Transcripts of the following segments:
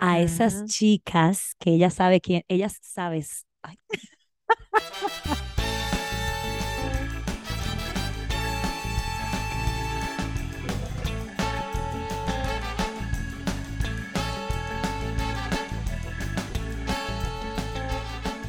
a esas chicas que ella sabe quién, ellas sabes. ay.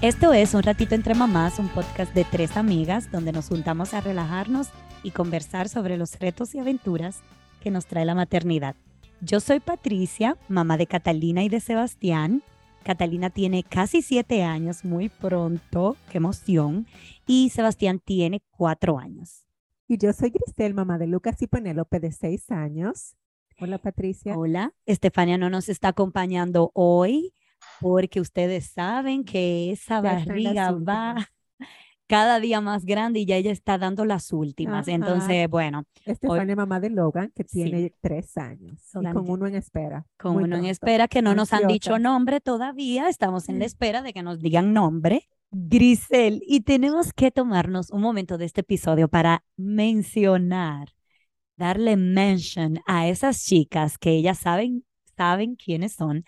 Esto es Un Ratito Entre Mamás, un podcast de tres amigas donde nos juntamos a relajarnos y conversar sobre los retos y aventuras que nos trae la maternidad. Yo soy Patricia, mamá de Catalina y de Sebastián. Catalina tiene casi siete años, muy pronto, qué emoción. Y Sebastián tiene cuatro años. Y yo soy Grisel, mamá de Lucas y Penélope de seis años. Hola Patricia. Hola, Estefania no nos está acompañando hoy porque ustedes saben que esa barriga va. Cada día más grande y ya ella está dando las últimas. Ajá. Entonces, bueno, Estefania, mamá de Logan, que Sí. tiene tres años. Y con uno en espera. con uno en pronto. espera que no nos han dicho nombre todavía, estamos en la espera de que nos digan nombre. Grisel, y tenemos que tomarnos un momento de este episodio para mencionar, darle mention a esas chicas que ellas saben, saben quiénes son,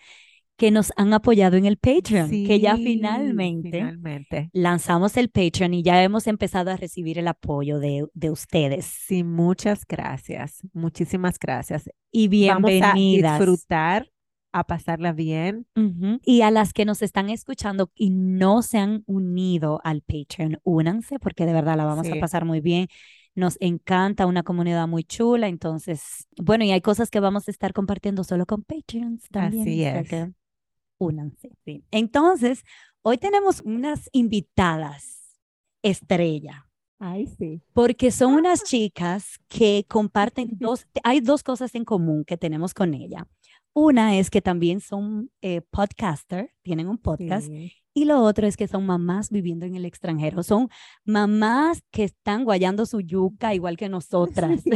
que nos han apoyado en el Patreon, que ya finalmente Finalmente. lanzamos el Patreon y ya hemos empezado a recibir el apoyo de, de ustedes. Sí, muchas gracias. Muchísimas gracias. Y Vamos a bienvenidas. disfrutar, a pasarla bien. Y a las que nos están escuchando y no se han unido al Patreon, únanse porque de verdad la vamos a pasar muy bien. Nos encanta una comunidad muy chula. Entonces, bueno, y hay cosas que vamos a estar compartiendo solo con Patreons también. Así es. que únanse. sí. Entonces, hoy tenemos unas invitadas estrella. Ay, sí. Porque son unas chicas que comparten dos, hay dos cosas en común que tenemos con ella. Una es que también son eh, podcaster, tienen un podcast, Sí. y lo otro es que son mamás viviendo en el extranjero. Son mamás que están guayando su yuca igual que nosotras, Sí.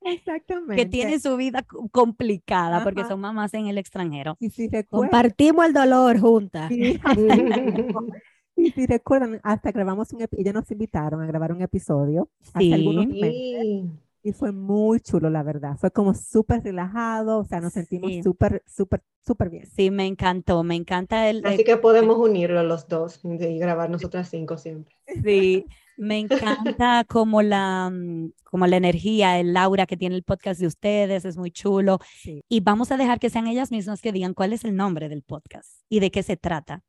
Exactamente. que tienen su vida co- complicada porque son mamás en el extranjero. Y si recuerdan, Compartimos el dolor juntas. sí, y si recuerdan, hasta grabamos un, epi- ellas nos invitaron a grabar un episodio hace algunos meses Sí. y fue muy chulo, la verdad. Fue como súper relajado, o sea, nos sentimos Sí. súper, súper, súper bien. Sí, me encantó, me encanta el, Así que podemos unirlo los dos y grabar nosotras cinco siempre. Sí, me encanta como la, mm, como la energía, el aura que tiene el podcast de ustedes, es muy chulo. Sí. Y vamos a dejar que sean ellas mismas que digan cuál es el nombre del podcast y de qué se trata.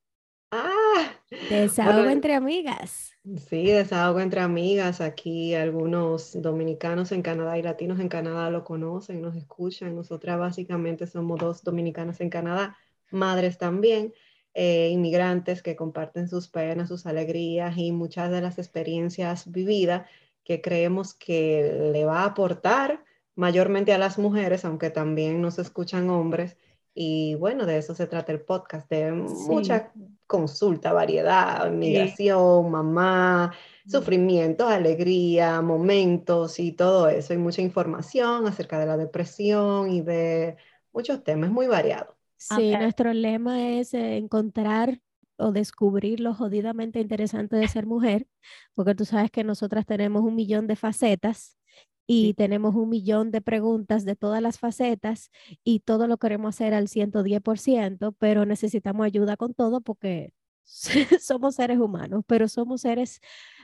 Ah, Desahogo Bueno, entre amigas. sí, desahogo entre amigas. Aquí algunos dominicanos en Canadá y latinos en Canadá lo conocen, nos escuchan. Nosotras básicamente somos dos dominicanas en Canadá, madres también, eh, inmigrantes que comparten sus penas, sus alegrías y muchas de las experiencias vividas que creemos que le va a aportar mayormente a las mujeres, aunque también nos escuchan hombres. Y bueno, de eso se trata el podcast, de mucha consulta, variedad, migración, mamá, sufrimientos, alegría, momentos y todo eso. Hay mucha información acerca de la depresión y de muchos temas, muy variado. Sí, nuestro lema es eh, encontrar o descubrir lo jodidamente interesante de ser mujer, porque tú sabes que nosotras tenemos un millón de facetas y Sí. tenemos un millón de preguntas de todas las facetas y todo lo queremos hacer al 110%, pero necesitamos ayuda con todo porque somos seres humanos, pero somos seres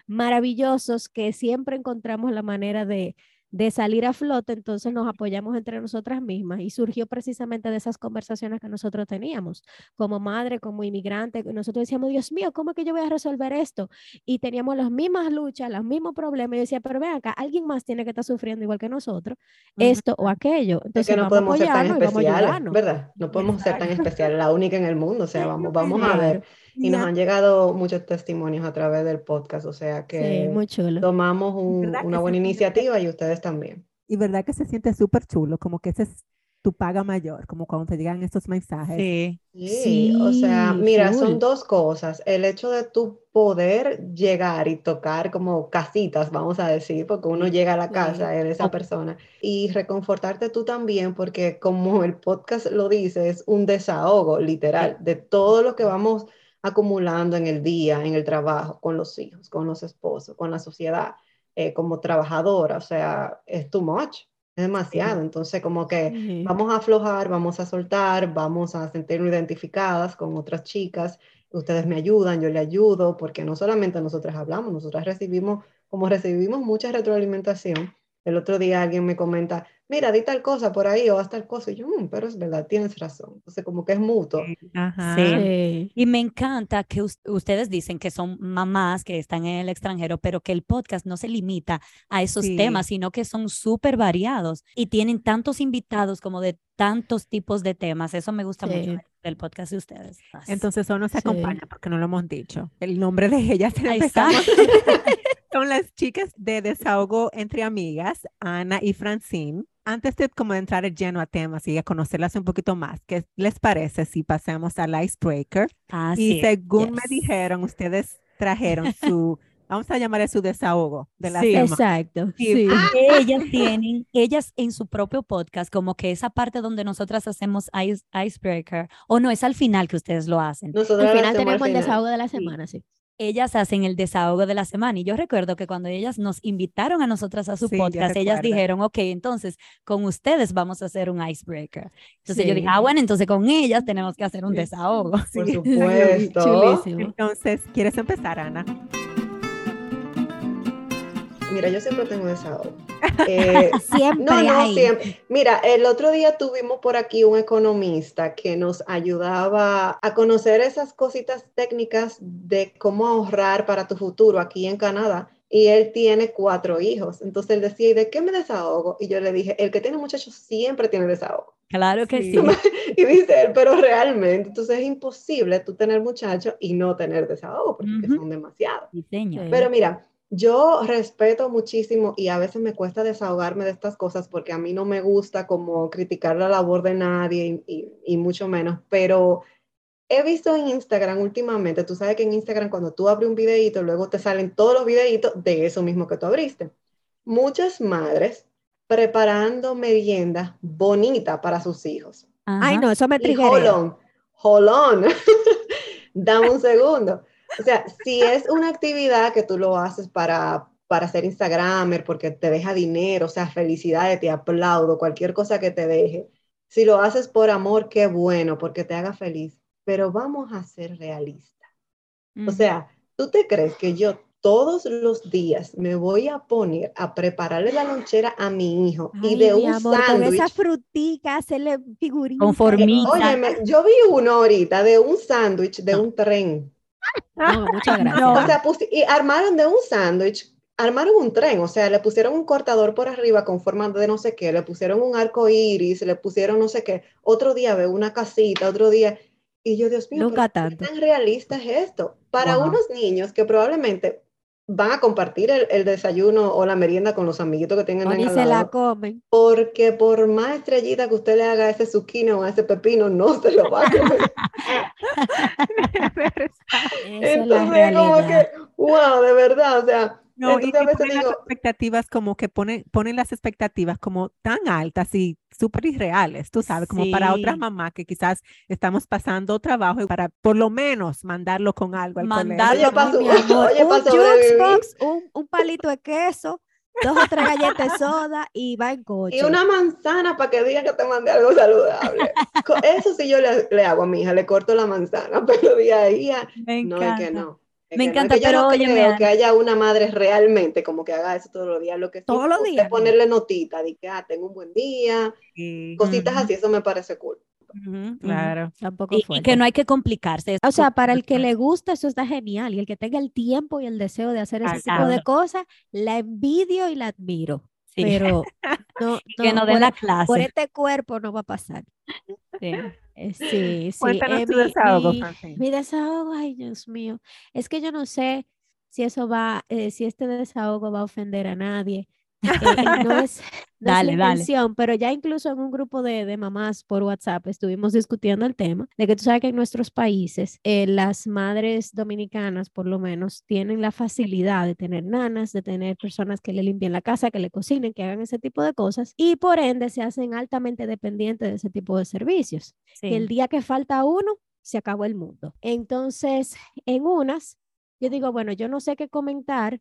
maravillosos que siempre encontramos la manera de, de salir a flote, entonces nos apoyamos entre nosotras mismas y surgió precisamente de esas conversaciones que nosotros teníamos como madre, como inmigrante. Nosotros decíamos, Dios mío, ¿cómo es que yo voy a resolver esto? Y teníamos las mismas luchas, los mismos problemas. Y yo decía, pero ven acá, alguien más tiene que estar sufriendo igual que nosotros, esto o aquello. Es Entonces que no podemos ser tan especiales. ¿verdad? No podemos ser tan especiales, la única en el mundo, o sea, vamos, vamos a ver. Y nos han llegado muchos testimonios a través del podcast, o sea Sí, que muy chulo. tomamos un- ¿Verdad que una buena siente? iniciativa y ustedes también. Y verdad que se siente súper chulo, como que ese es tu paga mayor, como cuando te llegan estos mensajes. Sí, Sí, o sea, Sí, mira, full. son dos cosas. El hecho de tu poder llegar y tocar como casitas, vamos a decir, porque uno Sí, llega a la sí. casa de esa persona y reconfortarte tú también, porque como el podcast lo dice, es un desahogo literal de todo lo que vamos acumulando en el día, en el trabajo, con los hijos, con los esposos, con la sociedad, eh, como trabajadora, o sea, es too much. Es demasiado. Entonces, como que vamos a aflojar, vamos a soltar, vamos a sentirnos identificadas con otras chicas. Ustedes me ayudan, yo le ayudo, porque no solamente nosotras hablamos, nosotras recibimos, como recibimos mucha retroalimentación. El otro día alguien me comenta, mira, di tal cosa por ahí o haz tal cosa. Y yo, mm, pero es verdad, tienes razón. Entonces, como que es mutuo. Sí. Y me encanta que ustedes dicen que son mamás que están en el extranjero, pero que el podcast no se limita a esos temas, sino que son súper variados y tienen tantos invitados como de tantos tipos de temas. Eso me gusta mucho del podcast de ustedes. Entonces, hoy nos acompaña porque no lo hemos dicho. El nombre de ellas son las chicas de Desahogo entre Amigas, Ana y Francine. Antes de como entrar lleno a temas y a conocerlas un poquito más, ¿qué les parece si pasamos al icebreaker? y según me dijeron, ustedes trajeron su, vamos a llamar su desahogo de la sí, Exacto. Sí. Ellas tienen, ellas en su propio podcast, como que esa parte donde nosotras hacemos icebreaker, o no, es al final que ustedes lo hacen. Nosotros al final tenemos el desahogo de la semana, sí ellas hacen el desahogo de la semana. Y yo recuerdo que cuando ellas nos invitaron a nosotras a su podcast, ellas dijeron, ok, entonces con ustedes vamos a hacer un icebreaker. Entonces yo dije, ah, bueno, entonces con ellas tenemos que hacer un desahogo. Por supuesto. Entonces, ¿quieres empezar, Ana? Mira, yo siempre tengo desahogo. Eh, siempre. No, no, siempre. Mira, el otro día tuvimos por aquí un economista que nos ayudaba a conocer esas cositas técnicas de cómo ahorrar para tu futuro aquí en Canadá. Y él tiene cuatro hijos. Entonces él decía, ¿y de qué me desahogo? Y yo le dije, el que tiene muchachos siempre tiene desahogo. Claro que sí. Y dice él, pero realmente, entonces es imposible tú tener muchachos y no tener desahogo, porque son demasiados. Pero mira, yo respeto muchísimo y a veces me cuesta desahogarme de estas cosas porque a mí no me gusta como criticar la labor de nadie y, mucho menos, pero he visto en Instagram últimamente, tú sabes que en Instagram cuando tú abres un videito, luego te salen todos los videitos de eso mismo que tú abriste. Muchas madres preparando merienda bonita para sus hijos. Ay, no, eso me triggeré. Jolón, jolón. Dame un segundo. O sea, si es una actividad que tú lo haces para, para ser Instagramer, porque te deja dinero, o sea, felicidades, te aplaudo, cualquier cosa que te deje. Si lo haces por amor, qué bueno, porque te haga feliz. Pero vamos a ser realistas. O sea, ¿tú te crees que yo todos los días me voy a poner a prepararle la lonchera a mi hijo y de un sándwich. Con esa frutica, hacerle figuritas. Con formita. Oye, yo vi uno ahorita de un sándwich de un tren. No, muchas gracias. O sea, y armaron de un sándwich, armaron un tren, o sea, le pusieron un cortador por arriba con forma de no sé qué, le pusieron un arco iris, le pusieron no sé qué. Otro día veo una casita, otro día. Y yo, Dios mío, Nunca ¿qué tan realista es esto? Para unos niños que probablemente van a compartir el, desayuno o la merienda con los amiguitos que tengan en se la comen. Porque por más estrellita que usted le haga a ese zucchini o a ese pepino, no se lo va a comer. Entonces, como que, wow, de verdad, o sea, no, y las expectativas como que ponen, ponen las expectativas como tan altas y súper irreales, tú sabes, como para otras mamás que quizás estamos pasando trabajo y para por lo menos mandarlo con algo al Mandarlo con mi amor. un un, un palito de queso, dos o tres galletas de soda y va en coche. Y una manzana para que diga que te mandé algo saludable. Eso sí yo le, le, hago a mi hija, le corto la manzana, pero día a día, no es que no. Me encanta, pero no oye, que haya una madre realmente como que haga eso todos los días, lo que todos los días. ponerle notita, de que ah, tengo un buen día, cositas así, eso me parece cool. claro, tampoco y, y, que no hay que complicarse. O sea, para el que le gusta, eso está genial. Y el que tenga el tiempo y el deseo de hacer ese tipo de cosas, la envidio y la admiro. Pero no, que no dé la clase. Por este cuerpo no va a pasar. Sí. Eh, sí, sí. Cuéntanos eh, tu desahogo, mi, mi, desahogo, ay Dios mío, es que yo no sé si eso va, eh, si este desahogo va a ofender a nadie, eh, no es, dale, pero ya incluso en un grupo de, de, mamás por WhatsApp estuvimos discutiendo el tema de que tú sabes que en nuestros países eh, las madres dominicanas por lo menos tienen la facilidad de tener nanas, de tener personas que le limpien la casa, que le cocinen, que hagan ese tipo de cosas y por ende se hacen altamente dependientes de ese tipo de servicios. el día que falta uno, se acabó el mundo. Entonces, en unas, yo digo, bueno, yo no sé qué comentar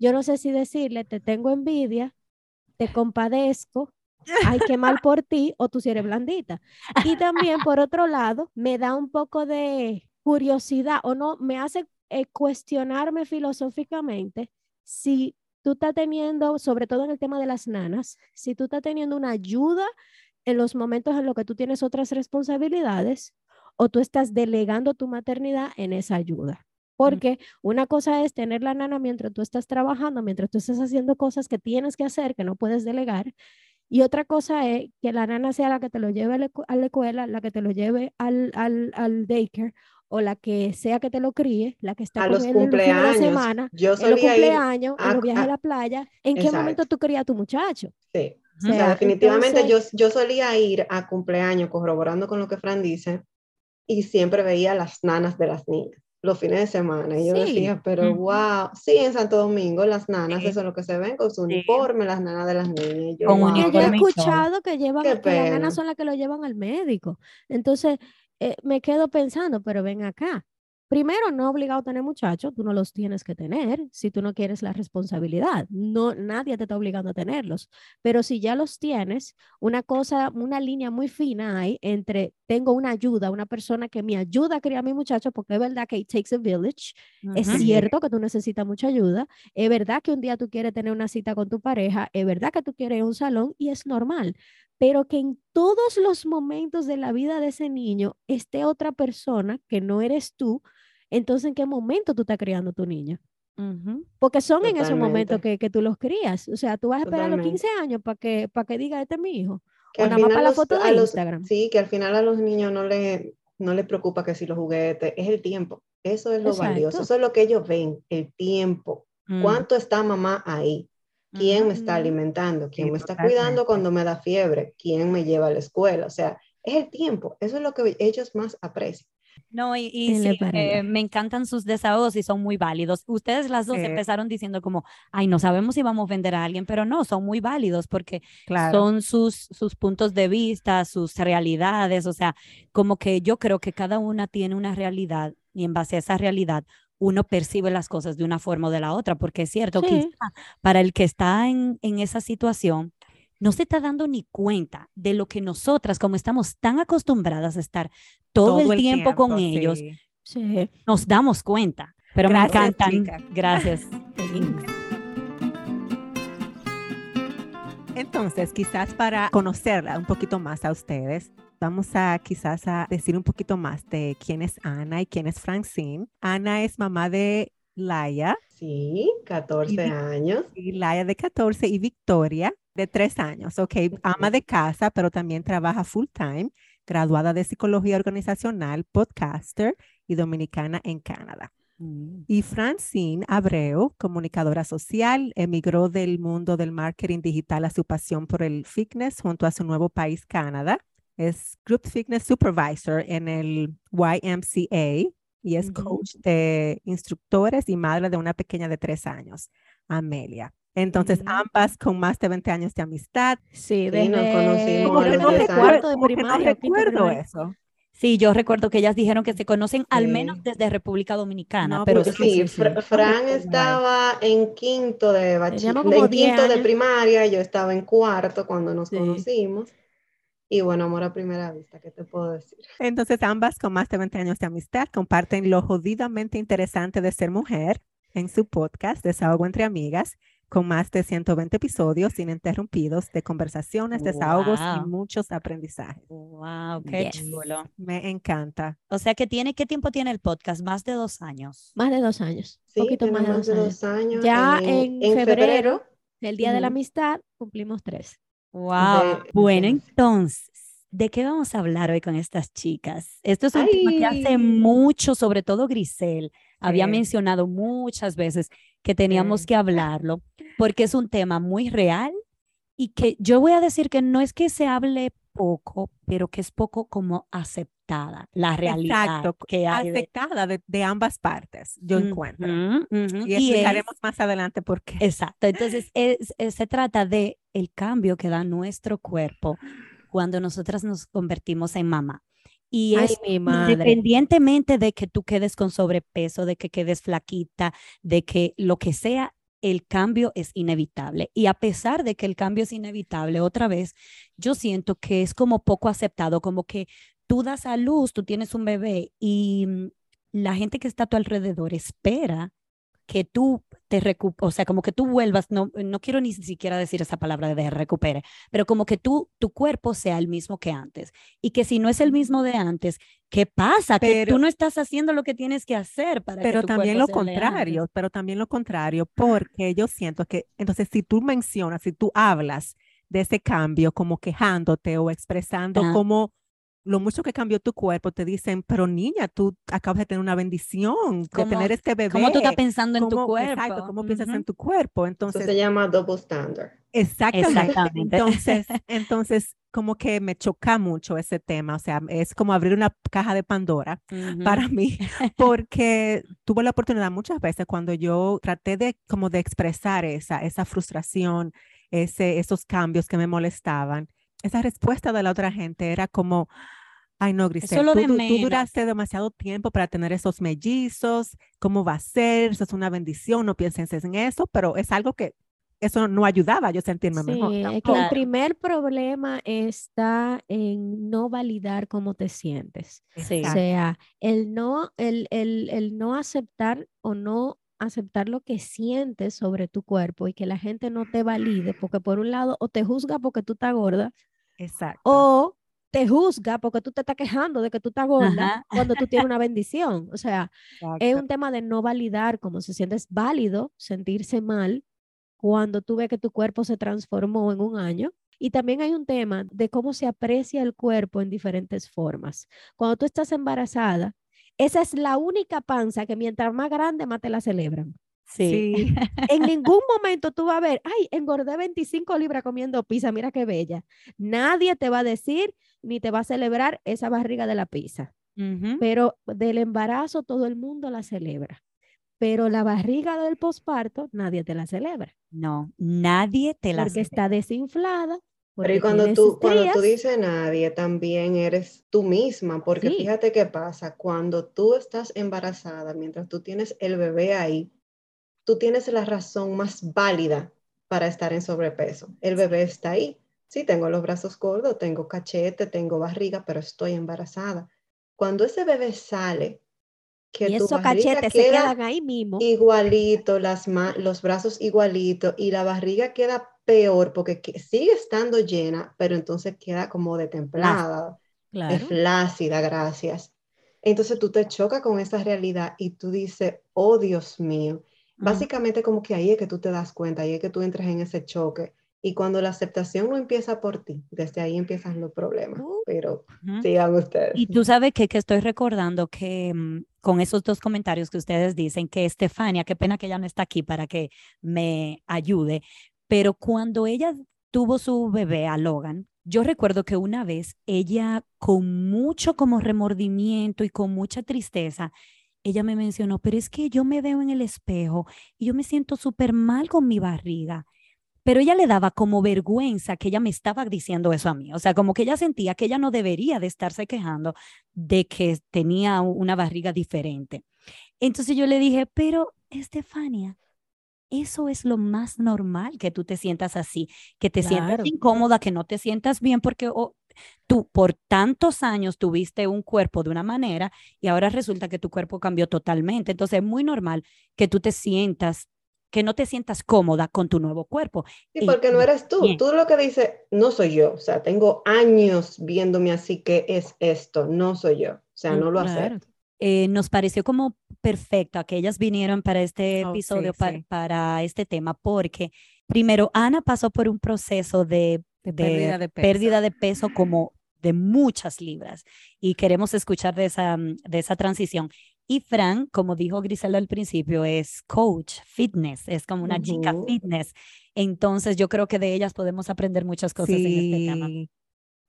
yo no sé si decirle, te tengo envidia, te compadezco, ay, qué mal por ti, o tú si eres blandita. Y también, por otro lado, me da un poco de curiosidad o no, me hace eh, cuestionarme filosóficamente si tú estás teniendo, sobre todo en el tema de las nanas, si tú estás teniendo una ayuda en los momentos en los que tú tienes otras responsabilidades o tú estás delegando tu maternidad en esa ayuda. Porque una cosa es tener la nana mientras tú estás trabajando, mientras tú estás haciendo cosas que tienes que hacer, que no puedes delegar. Y otra cosa es que la nana sea la que te lo lleve a la, escuela, la que te lo lleve al, al, al daycare o la que sea que te lo críe, la que está a con los él en de cumpleaños. semana, Yo en los solía ir cumpleaños, en a- los viajes a- a la playa. ¿En qué momento tú crías a tu muchacho? Sí. O O sea, definitivamente entonces- yo, yo solía ir a cumpleaños corroborando con lo que Fran dice y siempre veía las nanas de las niñas los fines de semana. Y yo Sí. decía, pero wow, sí, en Santo Domingo las nanas, Sí. eso es lo que se ven con su Sí. uniforme, las nanas de las niñas. Y yo, Con "Wow". Que yo he escuchado que llevan, que las nanas son las que lo llevan al médico. Entonces, eh, me quedo pensando, pero ven acá. Primero, no obligado a tener muchachos, tú no los tienes que tener si tú no quieres la responsabilidad. No, nadie te está obligando a tenerlos. Pero si ya los tienes, una cosa, una línea muy fina hay entre tengo una ayuda, una persona que me ayuda a criar a mi muchacho, porque es verdad que it takes a village, es cierto que tú necesitas mucha ayuda. Es verdad que un día tú quieres tener una cita con tu pareja. Es verdad que tú quieres ir a un salón y es normal. Pero que en todos los momentos de la vida de ese niño esté otra persona que no eres tú, entonces ¿en qué momento tú estás criando a tu niño? Porque son en esos momentos que, que tú los crías. O sea, tú vas a esperar los Totalmente. 15 años para que, para que diga, este es mi hijo. Que o nada más para la foto de los- Instagram. Sí, que al final a los niños no le, no les preocupa que si los juguetes, es el tiempo. Eso es lo valioso, eso es lo que ellos ven, el tiempo. Mm. ¿Cuánto está mamá ahí? ¿Quién me está Ujú. alimentando? ¿Quién Sí, me está totalmente. cuidando cuando me da fiebre? ¿Quién me lleva a la escuela? O sea, es el tiempo. Eso es lo que ellos más aprecian. No, y, y sí, eh, me encantan sus desahogos y son muy válidos. Ustedes las dos Sí. empezaron diciendo como, ay, no sabemos si vamos a vender a alguien, pero no, son muy válidos porque Claro. son sus, sus puntos de vista, sus realidades, o sea, como que yo creo que cada una tiene una realidad y en base a esa realidad uno percibe las cosas de una forma o de la otra, porque es cierto, Sí. quizá para el que está en, en esa situación, no se está dando ni cuenta de lo que nosotras, como estamos tan acostumbradas a estar todo, el, tiempo, con sí. ellos, Sí. nos damos cuenta. Pero Gracias, me encantan. chica. Gracias. Entonces, quizás para conocerla un poquito más a ustedes, vamos a quizás a decir un poquito más de quién es Ana y quién es Francine. Ana es mamá de Laia, Sí, 14 Y- años. y Laia de 14 y Victoria de 3 años. Ok, ama de casa, pero también trabaja full time, graduada de psicología organizacional, podcaster y dominicana en Canadá. Mm. Y Francine Abreu, comunicadora social, emigró del mundo del marketing digital a su pasión por el fitness junto a su nuevo país, Canadá. Es Group Fitness Supervisor en el YMCA y es Ujú. coach de instructores y madre de una pequeña de tres años, Amelia. Entonces, Ujú. ambas con más de 20 años de amistad. Sí, Sí, nos conocimos no 10 recuerdo, de no de eso. Sí, yo recuerdo que ellas dijeron que se conocen al Sí. menos desde República Dominicana, No, pero pues sí, Sí, sí, sí. Fra- Fran recuerdo estaba en quinto de Teníamos bachiller, como en 10 quinto de primaria, yo estaba en cuarto cuando nos Sí. conocimos. Y bueno, amor a primera vista, ¿qué te puedo decir? Entonces, ambas con más de 20 años de amistad comparten lo jodidamente interesante de ser mujer en su podcast Desahogo entre Amigas, con más de 120 episodios ininterrumpidos de conversaciones, desahogos y Wow. muchos aprendizajes. Wow, qué Yes. chulo. Me encanta. O sea que tiene, ¿qué tiempo tiene el podcast? Más de dos años. Más de dos años. Sí, poquito más de más dos de años. dos años. Ya en febrero, El día de la amistad cumplimos tres. Wow. De- Bueno, de- entonces, ¿de qué vamos a hablar hoy con estas chicas? Esto es un tema que hace mucho, sobre todo Grisel, había Sí. mencionado muchas veces que teníamos Sí. que hablarlo, porque es un tema muy real y que yo voy a decir que no es que se hable poco, pero que es poco como aceptada la realidad Exacto. que hay. Aceptada de, de ambas partes, yo encuentro. Ujú, ujú, Y es- explicaremos más adelante por qué. Exacto. Entonces, es- es- se trata de el cambio que da nuestro cuerpo cuando nosotras nos convertimos en mamá. Y Ay, es mi madre. independientemente de que tú quedes con sobrepeso, de que quedes flaquita, de que lo que sea, el cambio es inevitable. Y a pesar de que el cambio es inevitable, otra vez, yo siento que es como poco aceptado, como que tú das a luz, tú tienes un bebé y mm, la gente que está a tu alrededor espera que tú te o sea, como que tú vuelvas, no, no quiero ni siquiera decir esa palabra de recupere, pero como que tú, tu cuerpo sea el mismo que antes. Y que si no es el mismo de antes, ¿qué pasa? que tú no estás haciendo lo que tienes que hacer para pero que tu también lo contrario, pero también lo contrario, porque yo siento que, entonces, si tú mencionas, si tú hablas de ese cambio como quejándote o expresando Ajá. como lo mucho que cambió tu cuerpo, te dicen, pero niña, tú acabas de tener una bendición, de ¿Cómo- tener este bebé. ¿Cómo tú estás pensando en tu ¿Cómo- cuerpo? Exacto, cómo piensas Ujú. en tu cuerpo. Eso Entonces, se llama double standard. Exactamente. Exactamente. Entonces, entonces, como que me choca mucho ese tema, o sea, es como abrir una caja de Pandora Ujú. para mí, porque tuve la oportunidad muchas veces cuando yo traté de como de expresar esa, esa frustración, ese, esos cambios que me molestaban, esa respuesta de la otra gente era como, ay no, Grisel, lo tú, de tú duraste demasiado tiempo para tener esos mellizos, ¿cómo va a ser? Eso es una bendición, no pienses en eso, pero es algo que eso no ayudaba a yo sentirme mejor. Sí, es que el primer problema está en no validar cómo te sientes. Sí. O sea, el no, el, el, el no aceptar o no aceptar lo que sientes sobre tu cuerpo y que la gente no te valide, porque por un lado o te juzga porque tú estás gorda Exacto. o te juzga porque tú te estás quejando de que tú estás gorda Ajá. cuando tú tienes una bendición. O sea, es un tema de no validar cómo se siente. Es válido sentirse mal cuando tú ves que tu cuerpo se transformó en un año. Y también hay un tema de cómo se aprecia el cuerpo en diferentes formas. Cuando tú estás embarazada, esa es la única panza que mientras más grande, más te la celebran. Sí. Sí, En ningún momento tú vas a ver, ay, engordé 25 libras comiendo pizza, mira qué bella. Nadie te va a decir ni te va a celebrar esa barriga de la pizza. Pero del embarazo todo el mundo la celebra. Pero la barriga del posparto nadie te la celebra. No, nadie te la Porque hace. está desinflada. Pero y cuando tú, cuando tú dices nadie, también eres tú misma, porque Sí. fíjate qué pasa, cuando tú estás embarazada, mientras tú tienes el bebé ahí, tú tienes la razón más válida para estar en sobrepeso. El bebé está ahí. Sí, tengo los brazos gordos, tengo cachete, tengo barriga, pero estoy embarazada. Cuando ese bebé sale, que y tu esos cachetes se queda quedan ahí mismo. igualito, las los brazos igualito y la barriga queda peor porque que- sigue estando llena, pero entonces queda como de templada, es Claro. flácida, gracias. Entonces tú te chocas con esa realidad y tú dices, oh Dios mío. Básicamente como que ahí es que tú te das cuenta, ahí es que tú entras en ese choque. Y cuando la aceptación no empieza por ti, desde ahí empiezan los problemas. Uh. Pero Ujú. sigan ustedes. Y tú sabes que, que estoy recordando que mm, con esos dos comentarios que ustedes dicen, que Estefania, qué pena que ella no está aquí para que me ayude, pero cuando ella tuvo su bebé a Logan, yo recuerdo que una vez ella con mucho como remordimiento y con mucha tristeza, ella me mencionó, pero es que yo me veo en el espejo y yo me siento súper mal con mi barriga. Pero ella le daba como vergüenza que ella me estaba diciendo eso a mí. O sea, como que ella sentía que ella no debería de estarse quejando de que tenía una barriga diferente. Entonces yo le dije, pero Estefania, eso es lo más normal que tú te sientas así, que te sientas incómoda, que no te sientas bien porque oh, tú por tantos años tuviste un cuerpo de una manera y ahora resulta que tu cuerpo cambió totalmente. Entonces es muy normal que tú te sientas, que no te sientas cómoda con tu nuevo cuerpo. Sí, Y- porque no eres tú. bien. Tú lo que dices, no soy yo. O sea, tengo años viéndome así que es esto, no soy yo. O sea, Mm, no lo claro. acepto. eh, nos pareció como perfecto que ellas vinieron para este Oh, episodio, sí, pa- sí. para este tema, porque primero Ana pasó por un proceso de, De pérdida de peso. pérdida de peso como de muchas libras y queremos escuchar de esa, mm, de esa transición. Y Fran, como dijo Griselda al principio, es coach, fitness, es como una chica fitness. Entonces yo creo que de ellas podemos aprender muchas cosas en este tema.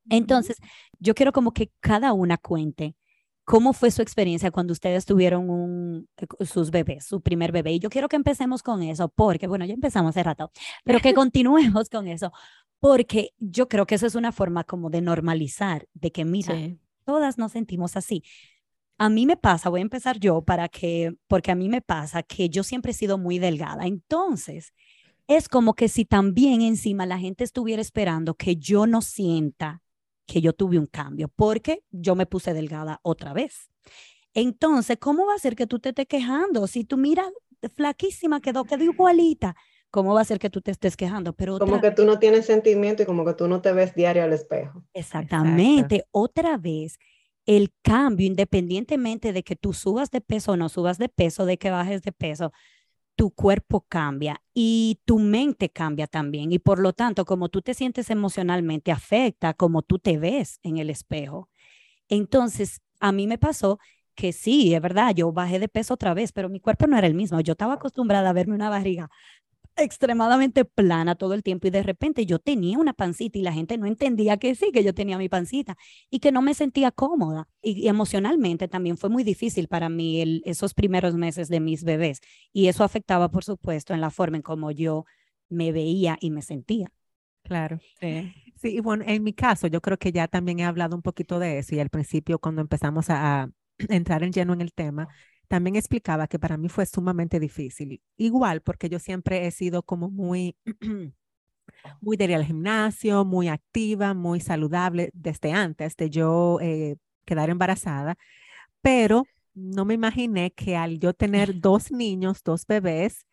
Entonces, yo quiero como que cada una cuente cómo fue su experiencia cuando ustedes tuvieron un, eh, sus bebés, su primer bebé. Y yo quiero que empecemos con eso, porque, bueno, ya empezamos hace rato, pero que continuemos con eso, porque yo creo que eso es una forma como de normalizar, de que, mira, Sí. todas nos sentimos así. a mí me pasa, voy a empezar yo para que, porque a mí me pasa que yo siempre he sido muy delgada. Entonces, es como que si también encima la gente estuviera esperando que yo no sienta que yo tuve un cambio, porque yo me puse delgada otra vez. Entonces, ¿cómo va a ser que tú te estés quejando? Si tú miras flaquísima, quedó, quedó igualita. ¿Cómo va a ser que tú te estés quejando? Pero como que tú no tienes sentimiento y como que tú no te ves diario al espejo. Exactamente. Otra vez, el cambio, independientemente de que tú subas de peso o no subas de peso, de que bajes de peso, tu cuerpo cambia y tu mente cambia también. Y por lo tanto, como tú te sientes emocionalmente, afecta como tú te ves en el espejo. Entonces, a mí me pasó que sí, es verdad, yo bajé de peso otra vez, pero mi cuerpo no era el mismo. Yo estaba acostumbrada a verme una barriga extremadamente plana todo el tiempo y de repente yo tenía una pancita y la gente no entendía que sí, que yo tenía mi pancita y que no me sentía cómoda. Y, emocionalmente también fue muy difícil para mí esos primeros meses de mis bebés y eso afectaba, por supuesto, en la forma en cómo yo me veía y me sentía. Claro. Sí. sí, y bueno, en mi caso, yo creo que ya también he hablado un poquito de eso y al principio cuando empezamos a entrar en lleno en el tema, también explicaba que para mí fue sumamente difícil. Igual, porque yo siempre he sido como muy, muy de ir al gimnasio, muy activa, muy saludable desde antes de yo eh, quedar embarazada, pero no me imaginé que al yo tener dos niños, dos bebés,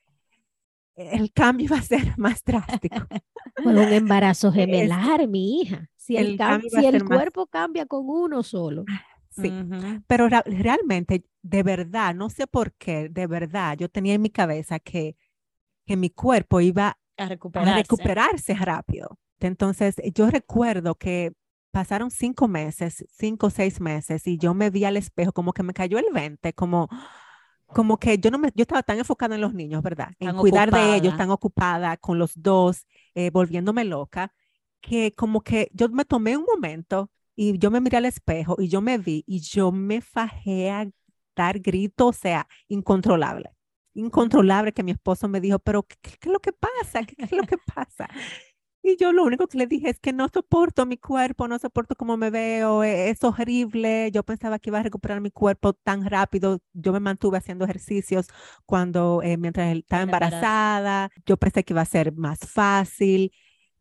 el cambio iba a ser más drástico. Fue un embarazo gemelar, mi hija. Si el, si el cuerpo cambia con uno solo. Sí, pero realmente, de verdad, no sé por qué, de verdad, yo tenía en mi cabeza que, que mi cuerpo iba a recuperarse. a recuperarse rápido. Entonces, yo recuerdo que pasaron cinco meses, cinco o seis meses, y yo me vi al espejo, como que me cayó el 20, como, como que yo no me, yo estaba tan enfocada en los niños, ¿verdad? En cuidar de ellos, tan ocupada con los dos, eh, volviéndome loca, que como que yo me tomé un momento y yo me miré al espejo y yo me vi y yo me fajé a dar gritos, o sea, incontrolable. Incontrolable que mi esposo me dijo, pero ¿qué, es lo que pasa? ¿Qué, es lo que pasa? Y yo lo único que le dije es que no soporto mi cuerpo, no soporto cómo me veo, e, es, horrible. Yo pensaba que iba a recuperar mi cuerpo tan rápido. Yo me mantuve haciendo ejercicios cuando, eh, mientras estaba embarazada. Yo pensé que iba a ser más fácil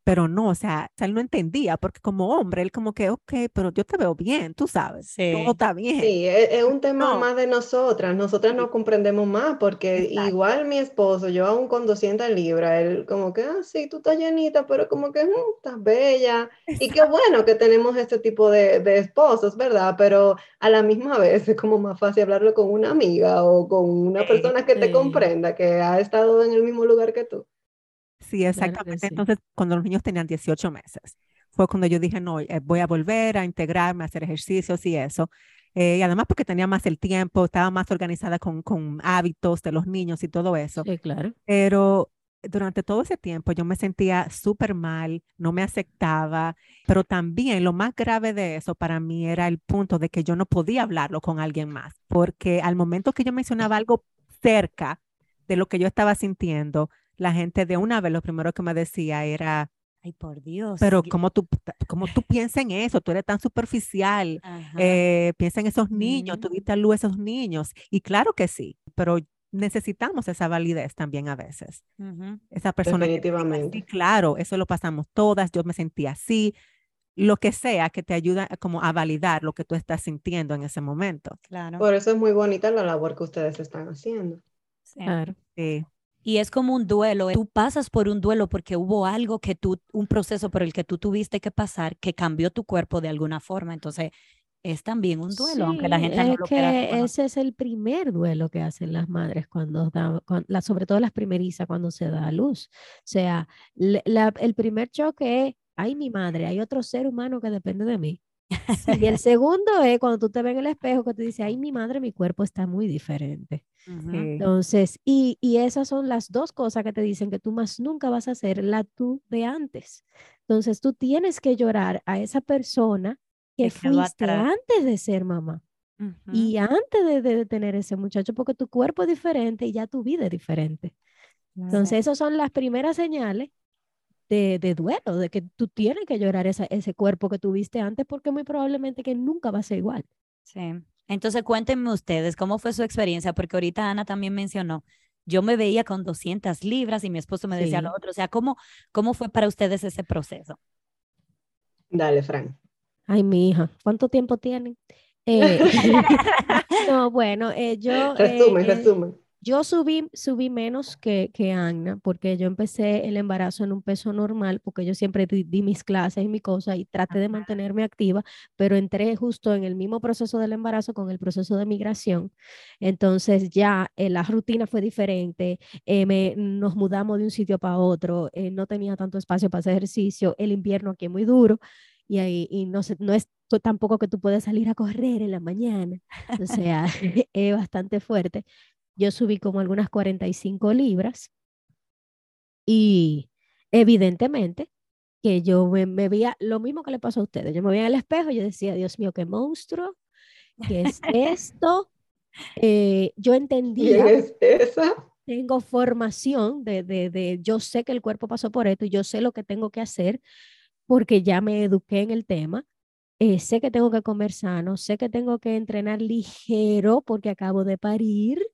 pero no, o sea, él no entendía, porque como hombre, él como que, ok, pero yo te veo bien, tú sabes, sí. todo está bien. Sí, e, es, un tema más de nosotras, nosotras no comprendemos más, porque igual mi esposo, yo aún con 200 libras, él como que, ah, sí, tú estás llenita, pero como que, mm, estás bella, y qué bueno que tenemos este tipo de, de, esposos, ¿verdad? Pero a la misma vez es como más fácil hablarlo con una amiga o con una persona que te comprenda, que ha estado en el mismo lugar que tú. Sí, exactamente. Entonces, cuando los niños tenían 18 meses, fue cuando yo dije, no, eh, voy a volver a integrarme, a hacer ejercicios y eso. Eh, y además porque tenía más el tiempo, estaba más organizada con, con hábitos de los niños y todo eso. Sí, claro. Pero durante todo ese tiempo yo me sentía súper mal, no me aceptaba, pero también lo más grave de eso para mí era el punto de que yo no podía hablarlo con alguien más, porque al momento que yo mencionaba algo cerca de lo que yo estaba sintiendo, la gente de una vez lo primero que me decía era, ay por Dios. Pero ¿cómo tú, cómo tú piensas en eso? Tú eres tan superficial, eh, piensa en esos niños, tú diste a luz a esos niños. Y claro que sí, pero necesitamos esa validez también a veces. Esa persona. Definitivamente. claro, eso lo pasamos todas, yo me sentí así, lo que sea que te ayuda como a validar lo que tú estás sintiendo en ese momento. Claro. Por eso es muy bonita la labor que ustedes están haciendo. Claro. Sí. Y es como un duelo. Tú pasas por un duelo porque hubo algo que tú, un proceso por el que tú tuviste que pasar que cambió tu cuerpo de alguna forma. Entonces, es también un duelo, aunque la gente no lo que Ese es el primer duelo que hacen las madres cuando dan, sobre todo las primerizas cuando se da a luz. O sea, el primer choque es, ay, mi madre, hay otro ser humano que depende de mí. Y el segundo es cuando tú te ves en el espejo que te dice, ay, mi madre, mi cuerpo está muy diferente. Entonces, y, y, esas son las dos cosas que te dicen que tú más nunca vas a ser la tú de antes. Entonces, tú tienes que llorar a esa persona que, fuiste antes de ser mamá. Y antes de, de, tener ese muchacho, porque tu cuerpo es diferente y ya tu vida es diferente. Entonces, esas son las primeras señales de, de, duelo, de que tú tienes que llorar esa, ese cuerpo que tuviste antes, porque muy probablemente que nunca va a ser igual. Sí. Entonces cuéntenme ustedes cómo fue su experiencia, porque ahorita Ana también mencionó, yo me veía con 200 libras y mi esposo me decía lo otro. O sea, ¿cómo, ¿cómo fue para ustedes ese proceso? Dale, Frank. Ay, mi hija, ¿cuánto tiempo tienen? Eh, no, bueno, eh, yo... Resumen, eh, resumen. Yo subí, subí menos que, que Anna porque yo empecé el embarazo en un peso normal porque yo siempre di, mis clases y mi cosa y traté de mantenerme activa, pero entré justo en el mismo proceso del embarazo con el proceso de migración. Entonces ya eh, la rutina fue diferente, eh, me, nos mudamos de un sitio para otro, eh, no tenía tanto espacio para hacer ejercicio, el invierno aquí es muy duro y, ahí, y no, no es tampoco que tú puedes salir a correr en la mañana, o sea, es bastante fuerte yo subí como algunas 45 libras y evidentemente que yo me, veía lo mismo que le pasó a ustedes. Yo me veía en el espejo y yo decía, Dios mío, qué monstruo, ¿qué es esto? Eh, yo entendía. ¿Quién es esa? Tengo formación de, de, de, yo sé que el cuerpo pasó por esto y yo sé lo que tengo que hacer porque ya me eduqué en el tema. Eh, sé que tengo que comer sano, sé que tengo que entrenar ligero porque acabo de parir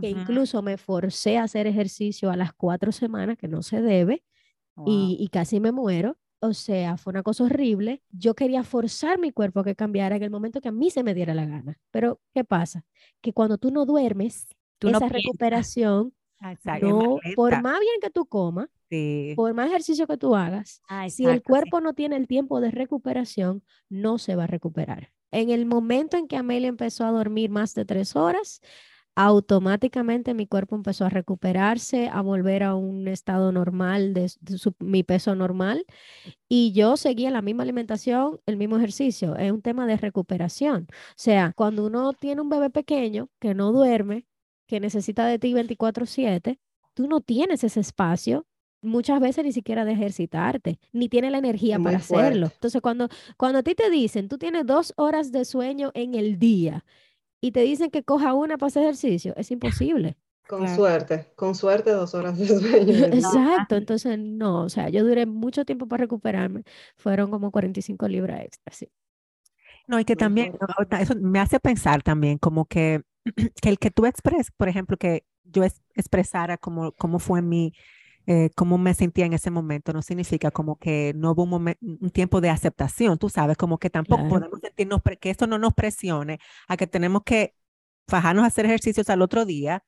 que incluso me forcé a hacer ejercicio a las cuatro semanas, que no se debe, y, y, casi me muero. O sea, fue una cosa horrible. Yo quería forzar mi cuerpo a que cambiara en el momento que a mí se me diera la gana. Pero, ¿qué pasa? Que cuando tú no duermes, tú esa recuperación, no, por más bien que tú comas, por más ejercicio que tú hagas, ah, si el cuerpo no tiene el tiempo de recuperación, no se va a recuperar. En el momento en que Amelia empezó a dormir más de tres horas, automáticamente mi cuerpo empezó a recuperarse, a volver a un estado normal de, mi peso normal y yo seguía la misma alimentación, el mismo ejercicio. Es un tema de recuperación. O sea, cuando uno tiene un bebé pequeño que no duerme, que necesita de ti 24/7, tú no tienes ese espacio muchas veces ni siquiera de ejercitarte, ni tiene la energía para hacerlo. Entonces, cuando, cuando a ti te dicen, tú tienes dos horas de sueño en el día y te dicen que coja una para hacer ejercicio, es imposible. Con suerte, con suerte dos horas de sueño. Exacto, entonces no, o sea, yo duré mucho tiempo para recuperarme, fueron como 45 libras extra, sí. No, y que también, eso me hace pensar también como que, que el que tú expreses, por ejemplo, que yo expresara como, cómo fue mi, eh, cómo me sentía en ese momento, no significa como que no hubo un, un tiempo de aceptación, tú sabes, como que tampoco podemos sentirnos, que esto no nos presione a que tenemos que fajarnos a hacer ejercicios al otro día,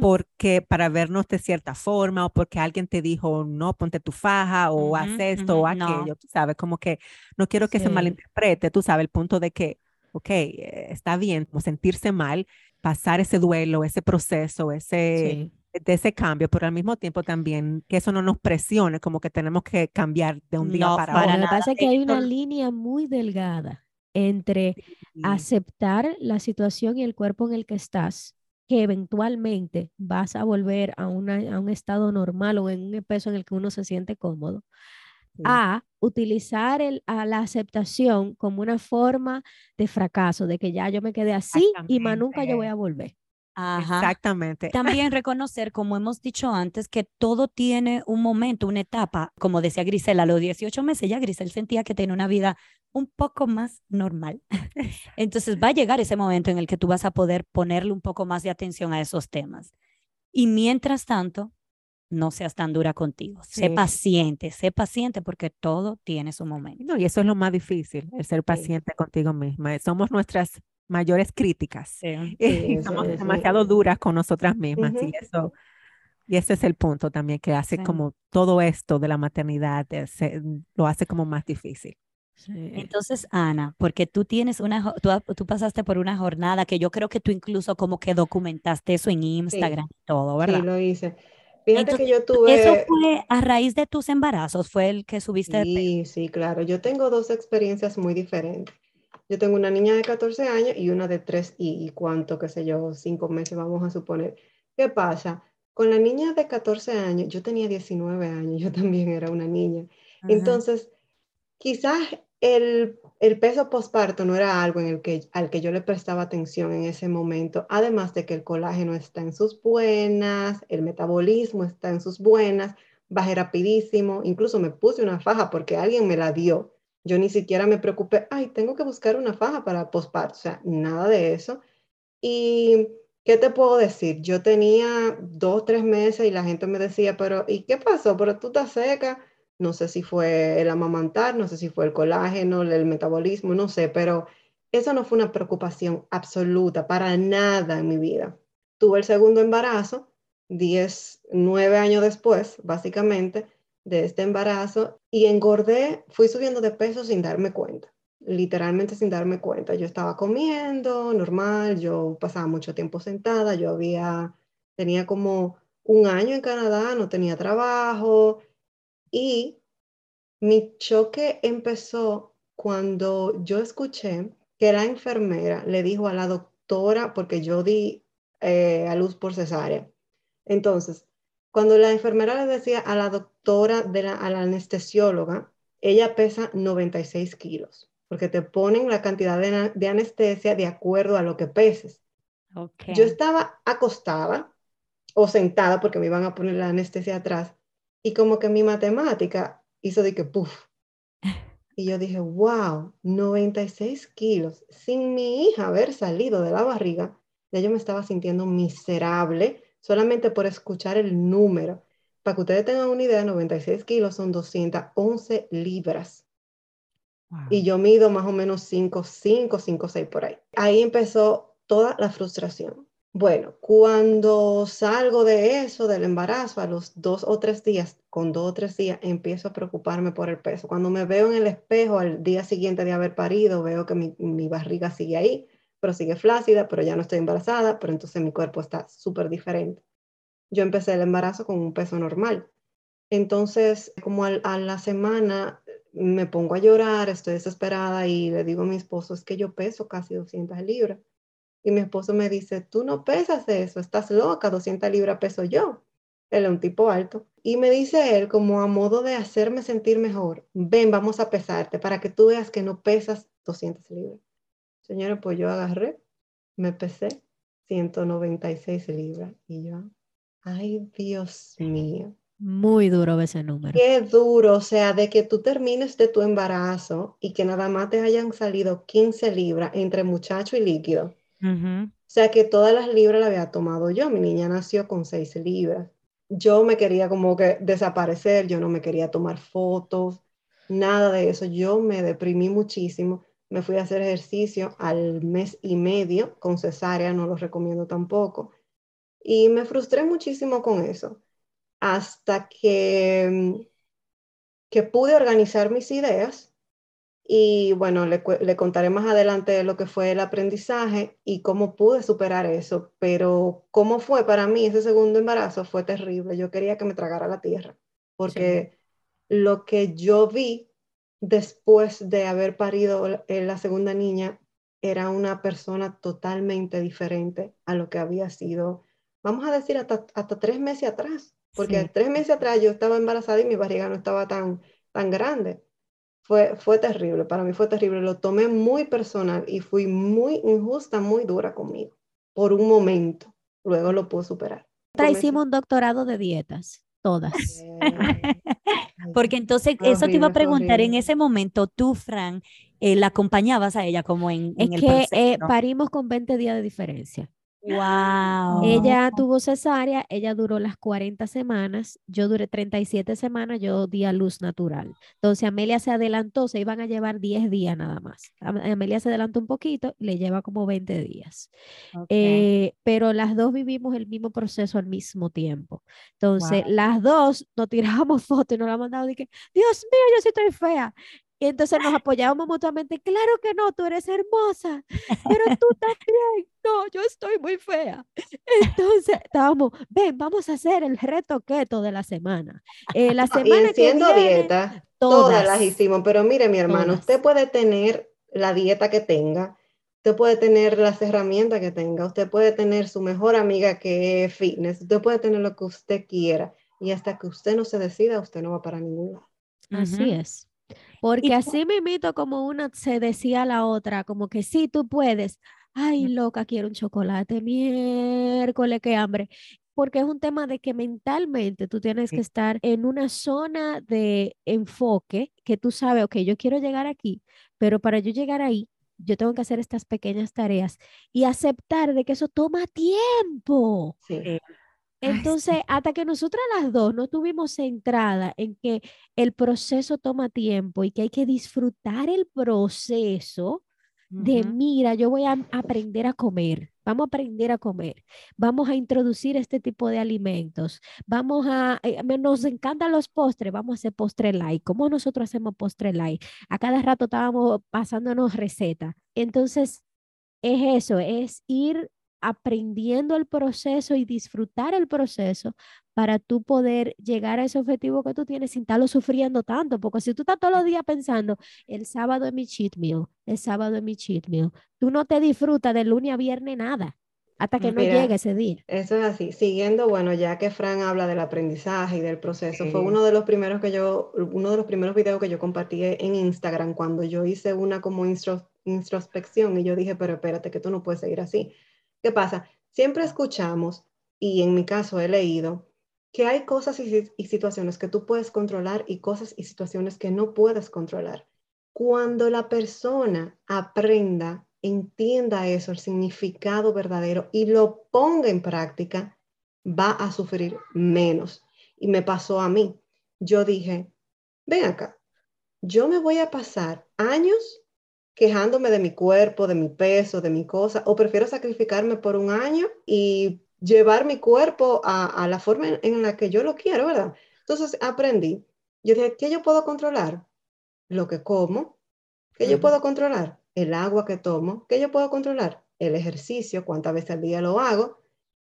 porque para vernos de cierta forma o porque alguien te dijo, no, ponte tu faja o haz esto o aquello, tú sabes, como que no quiero que se malinterprete, tú sabes, el punto de que, ok, eh, está bien, como sentirse mal, pasar ese duelo, ese proceso, ese de ese cambio, pero al mismo tiempo también que eso no nos presione, como que tenemos que cambiar de un día para, otro. Lo que pasa es que hay una línea muy delgada entre aceptar la situación y el cuerpo en el que estás, que eventualmente vas a volver a, una, a un estado normal o en un peso en el que uno se siente cómodo, a utilizar el, a la aceptación como una forma de fracaso, de que ya yo me quedé así y más nunca yo voy a volver. Exactamente. También reconocer, como hemos dicho antes, que todo tiene un momento, una etapa. Como decía Grisela, a los 18 meses ya Grisel sentía que tenía una vida un poco más normal. Entonces va a llegar ese momento en el que tú vas a poder ponerle un poco más de atención a esos temas. Y mientras tanto, no seas tan dura contigo. Sé paciente, sé paciente porque todo tiene su momento. y eso es lo más difícil, el ser paciente contigo misma. Somos nuestras mayores críticas. Sí, somos demasiado duras con nosotras mismas y eso y ese es el punto también que hace como todo esto de la maternidad lo hace como más difícil. Entonces, Ana, porque tú tienes una, tú, pasaste por una jornada que yo creo que tú incluso como que documentaste eso en Instagram y todo, ¿verdad? Sí, lo hice. Fíjate que yo tuve... ¿Eso fue a raíz de tus embarazos? ¿Fue el que subiste? Sí, sí, claro. Yo tengo dos experiencias muy diferentes. Yo tengo una niña de 14 años y una de 3 y, cuánto, qué sé yo, 5 meses, vamos a suponer. ¿Qué pasa? Con la niña de 14 años, yo tenía 19 años, yo también era una niña. Entonces, quizás el, el, peso postparto no era algo en el que, al que yo le prestaba atención en ese momento, además de que el colágeno está en sus buenas, el metabolismo está en sus buenas, bajé rapidísimo, incluso me puse una faja porque alguien me la dio Yo ni siquiera me preocupé, ay, tengo que buscar una faja para posparto, o sea, nada de eso. Y, ¿qué te puedo decir? Yo tenía dos, tres meses y la gente me decía, pero, ¿y qué pasó? Pero tú estás seca. No sé si fue el amamantar, no sé si fue el colágeno, el metabolismo, no sé, pero eso no fue una preocupación absoluta para nada en mi vida. Tuve el segundo embarazo, 10, 9 años después, básicamente, de este embarazo, y engordé, fui subiendo de peso sin darme cuenta, literalmente sin darme cuenta. Yo estaba comiendo normal, yo pasaba mucho tiempo sentada, yo había, tenía como un año en Canadá, no tenía trabajo, y mi choque empezó cuando yo escuché que la enfermera le dijo a la doctora, porque yo di eh, a luz por cesárea. Entonces, cuando la enfermera le decía a la doctora, de la, a la anestesióloga, ella pesa 96 kilos, porque te ponen la cantidad de, anestesia de acuerdo a lo que peses. Yo estaba acostada o sentada porque me iban a poner la anestesia atrás y como que mi matemática hizo de que, puff. Y yo dije, wow, 96 kilos. Sin mi hija haber salido de la barriga, ya yo me estaba sintiendo miserable solamente por escuchar el número. Para que ustedes tengan una idea, 96 kilos son 211 libras. Y yo mido más o menos 5, 5, 5, 6 por ahí. Ahí empezó toda la frustración. Bueno, cuando salgo de eso, del embarazo, a los dos o tres días, con dos o tres días, empiezo a preocuparme por el peso. Cuando me veo en el espejo al día siguiente de haber parido, veo que mi, barriga sigue ahí, pero sigue flácida, pero ya no estoy embarazada, pero entonces mi cuerpo está súper diferente. Yo empecé el embarazo con un peso normal. Entonces, como a la semana me pongo a llorar, estoy desesperada y le digo a mi esposo, es que yo peso casi 200 libras. Y mi esposo me dice, tú no pesas eso, estás loca, 200 libras peso yo. Él es un tipo alto. Y me dice él, como a modo de hacerme sentir mejor, ven, vamos a pesarte para que tú veas que no pesas 200 libras. Señora, pues yo agarré, me pesé 196 libras y yo, ay Dios mío. Muy duro ese número. Qué duro, o sea, de que tú termines de tu embarazo y que nada más te hayan salido 15 libras entre muchacho y líquido o sea que todas las libras las había tomado yo. Mi niña nació con seis libras. Yo me quería como que desaparecer, yo no me quería tomar fotos, nada de eso. Yo me deprimí muchísimo. Me fui a hacer ejercicio al mes y medio con cesárea, no lo recomiendo tampoco. Y me frustré muchísimo con eso. Hasta que, que pude organizar mis ideas y bueno, le, le, contaré más adelante lo que fue el aprendizaje y cómo pude superar eso, pero cómo fue para mí ese segundo embarazo fue terrible. Yo quería que me tragara la tierra, porque lo que yo vi después de haber parido la segunda niña era una persona totalmente diferente a lo que había sido, vamos a decir, hasta, hasta tres meses atrás, porque tres meses atrás yo estaba embarazada y mi barriga no estaba tan, tan grande fue, fue terrible, para mí fue terrible, lo tomé muy personal y fui muy injusta, muy dura conmigo, por un momento, luego lo pude superar. Hicimos un doctorado de dietas, todas. Porque entonces, eso te iba a preguntar, en ese momento, tú, Fran, eh, la acompañabas a ella como en, en es que eh, parimos con 20 días de diferencia. Wow. Ella tuvo cesárea, ella duró las 40 semanas, yo duré 37 semanas, yo di a luz natural. Entonces Amelia se adelantó, se iban a llevar 10 días nada más. Amelia se adelantó un poquito, le lleva como 20 días. Eh, pero las dos vivimos el mismo proceso al mismo tiempo. Entonces las dos nos tirábamos fotos y nos la mandado y que, Dios mío, yo sí estoy fea. Y entonces nos apoyábamos mutuamente. Claro que no, tú eres hermosa, pero tú también. No, yo estoy muy fea. Entonces estábamos, ven, vamos a hacer el reto keto de la semana. Eh, la semana y que dieta, todas. las hicimos. Pero mire, mi hermano, usted puede tener la dieta que tenga, usted puede tener las herramientas que tenga, usted puede tener su mejor amiga que es fitness, usted puede tener lo que usted quiera. Y hasta que usted no se decida, usted no va para ningún lado. Así es. Porque así me invito como una se decía a la otra, como que sí, tú puedes. Ay, loca, quiero un chocolate miércoles, qué hambre. porque es un tema de que mentalmente tú tienes que estar en una zona de enfoque que tú sabes, ok, yo quiero llegar aquí, pero para yo llegar ahí, yo tengo que hacer estas pequeñas tareas y aceptar de que eso toma tiempo. Sí. Entonces, hasta que nosotras las dos no tuvimos centrada en que el proceso toma tiempo y que hay que disfrutar el proceso de, mira, yo voy a aprender a comer, vamos a aprender a comer, vamos a introducir este tipo de alimentos, vamos a, eh, nos encantan los postres, vamos a hacer postre light. ¿Cómo nosotros hacemos postre light? A cada rato estábamos pasándonos recetas. Entonces, es eso, es ir aprendiendo el proceso y disfrutar el proceso para tú poder llegar a ese objetivo que tú tienes sin estarlo sufriendo tanto, porque si tú estás todos los días pensando, el sábado es mi cheat meal, el sábado es mi cheat meal, tú no te disfrutas de lunes a viernes nada, hasta que no Mira, llegue ese día. Eso es así. Siguiendo, bueno, ya que Fran habla del aprendizaje y del proceso, fue uno de los primeros que yo, uno de los primeros videos que yo compartí en Instagram cuando yo hice una como instro- introspección y yo dije, pero espérate, que tú no puedes seguir así. ¿Qué pasa? Siempre escuchamos, y en mi caso he leído, que hay cosas y, si- y situaciones que tú puedes controlar y cosas y situaciones que no puedes controlar. Cuando la persona aprenda, entienda eso, el significado verdadero y lo ponga en práctica, va a sufrir menos. Y me pasó a mí. Yo dije, ven acá, yo me voy a pasar años quejándome de mi cuerpo, de mi peso, de mi cosa, o prefiero sacrificarme por un año y llevar mi cuerpo a, a la forma en, en la que yo lo quiero, ¿verdad? Entonces aprendí. Yo dije, ¿qué yo puedo controlar? Lo que como. ¿Qué yo puedo controlar? El agua que tomo. ¿Qué yo puedo controlar? El ejercicio, cuántas veces al día lo hago.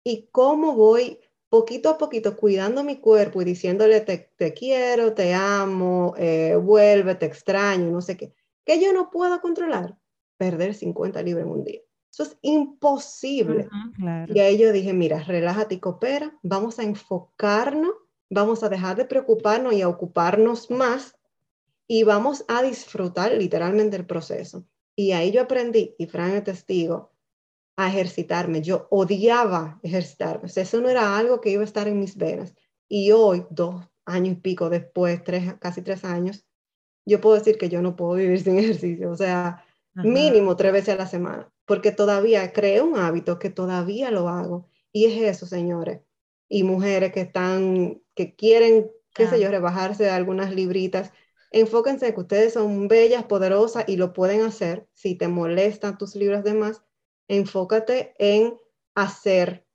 Y cómo voy poquito a poquito cuidando mi cuerpo y diciéndole te, te quiero, te amo, eh, vuelve, te extraño, no sé qué. ¿Qué yo no puedo controlar? Perder 50 libras en un día. Eso es imposible. Claro. Y ahí yo dije, mira, relájate y coopera, vamos a enfocarnos, vamos a dejar de preocuparnos y a ocuparnos más y vamos a disfrutar literalmente el proceso. Y ahí yo aprendí, y Fran es testigo, a ejercitarme. Yo odiaba ejercitarme. O sea, eso no era algo que iba a estar en mis venas. Y hoy, dos años y pico después, tres, casi tres años, yo puedo decir que yo no puedo vivir sin ejercicio. O sea, Ajá. mínimo tres veces a la semana, porque todavía creé un hábito que todavía lo hago. Y es eso, señores. Y mujeres que están, que quieren, qué sé yo, rebajarse algunas libritas. Enfóquense que ustedes son bellas, poderosas y lo pueden hacer. Si te molestan tus libras de más, enfócate en hacer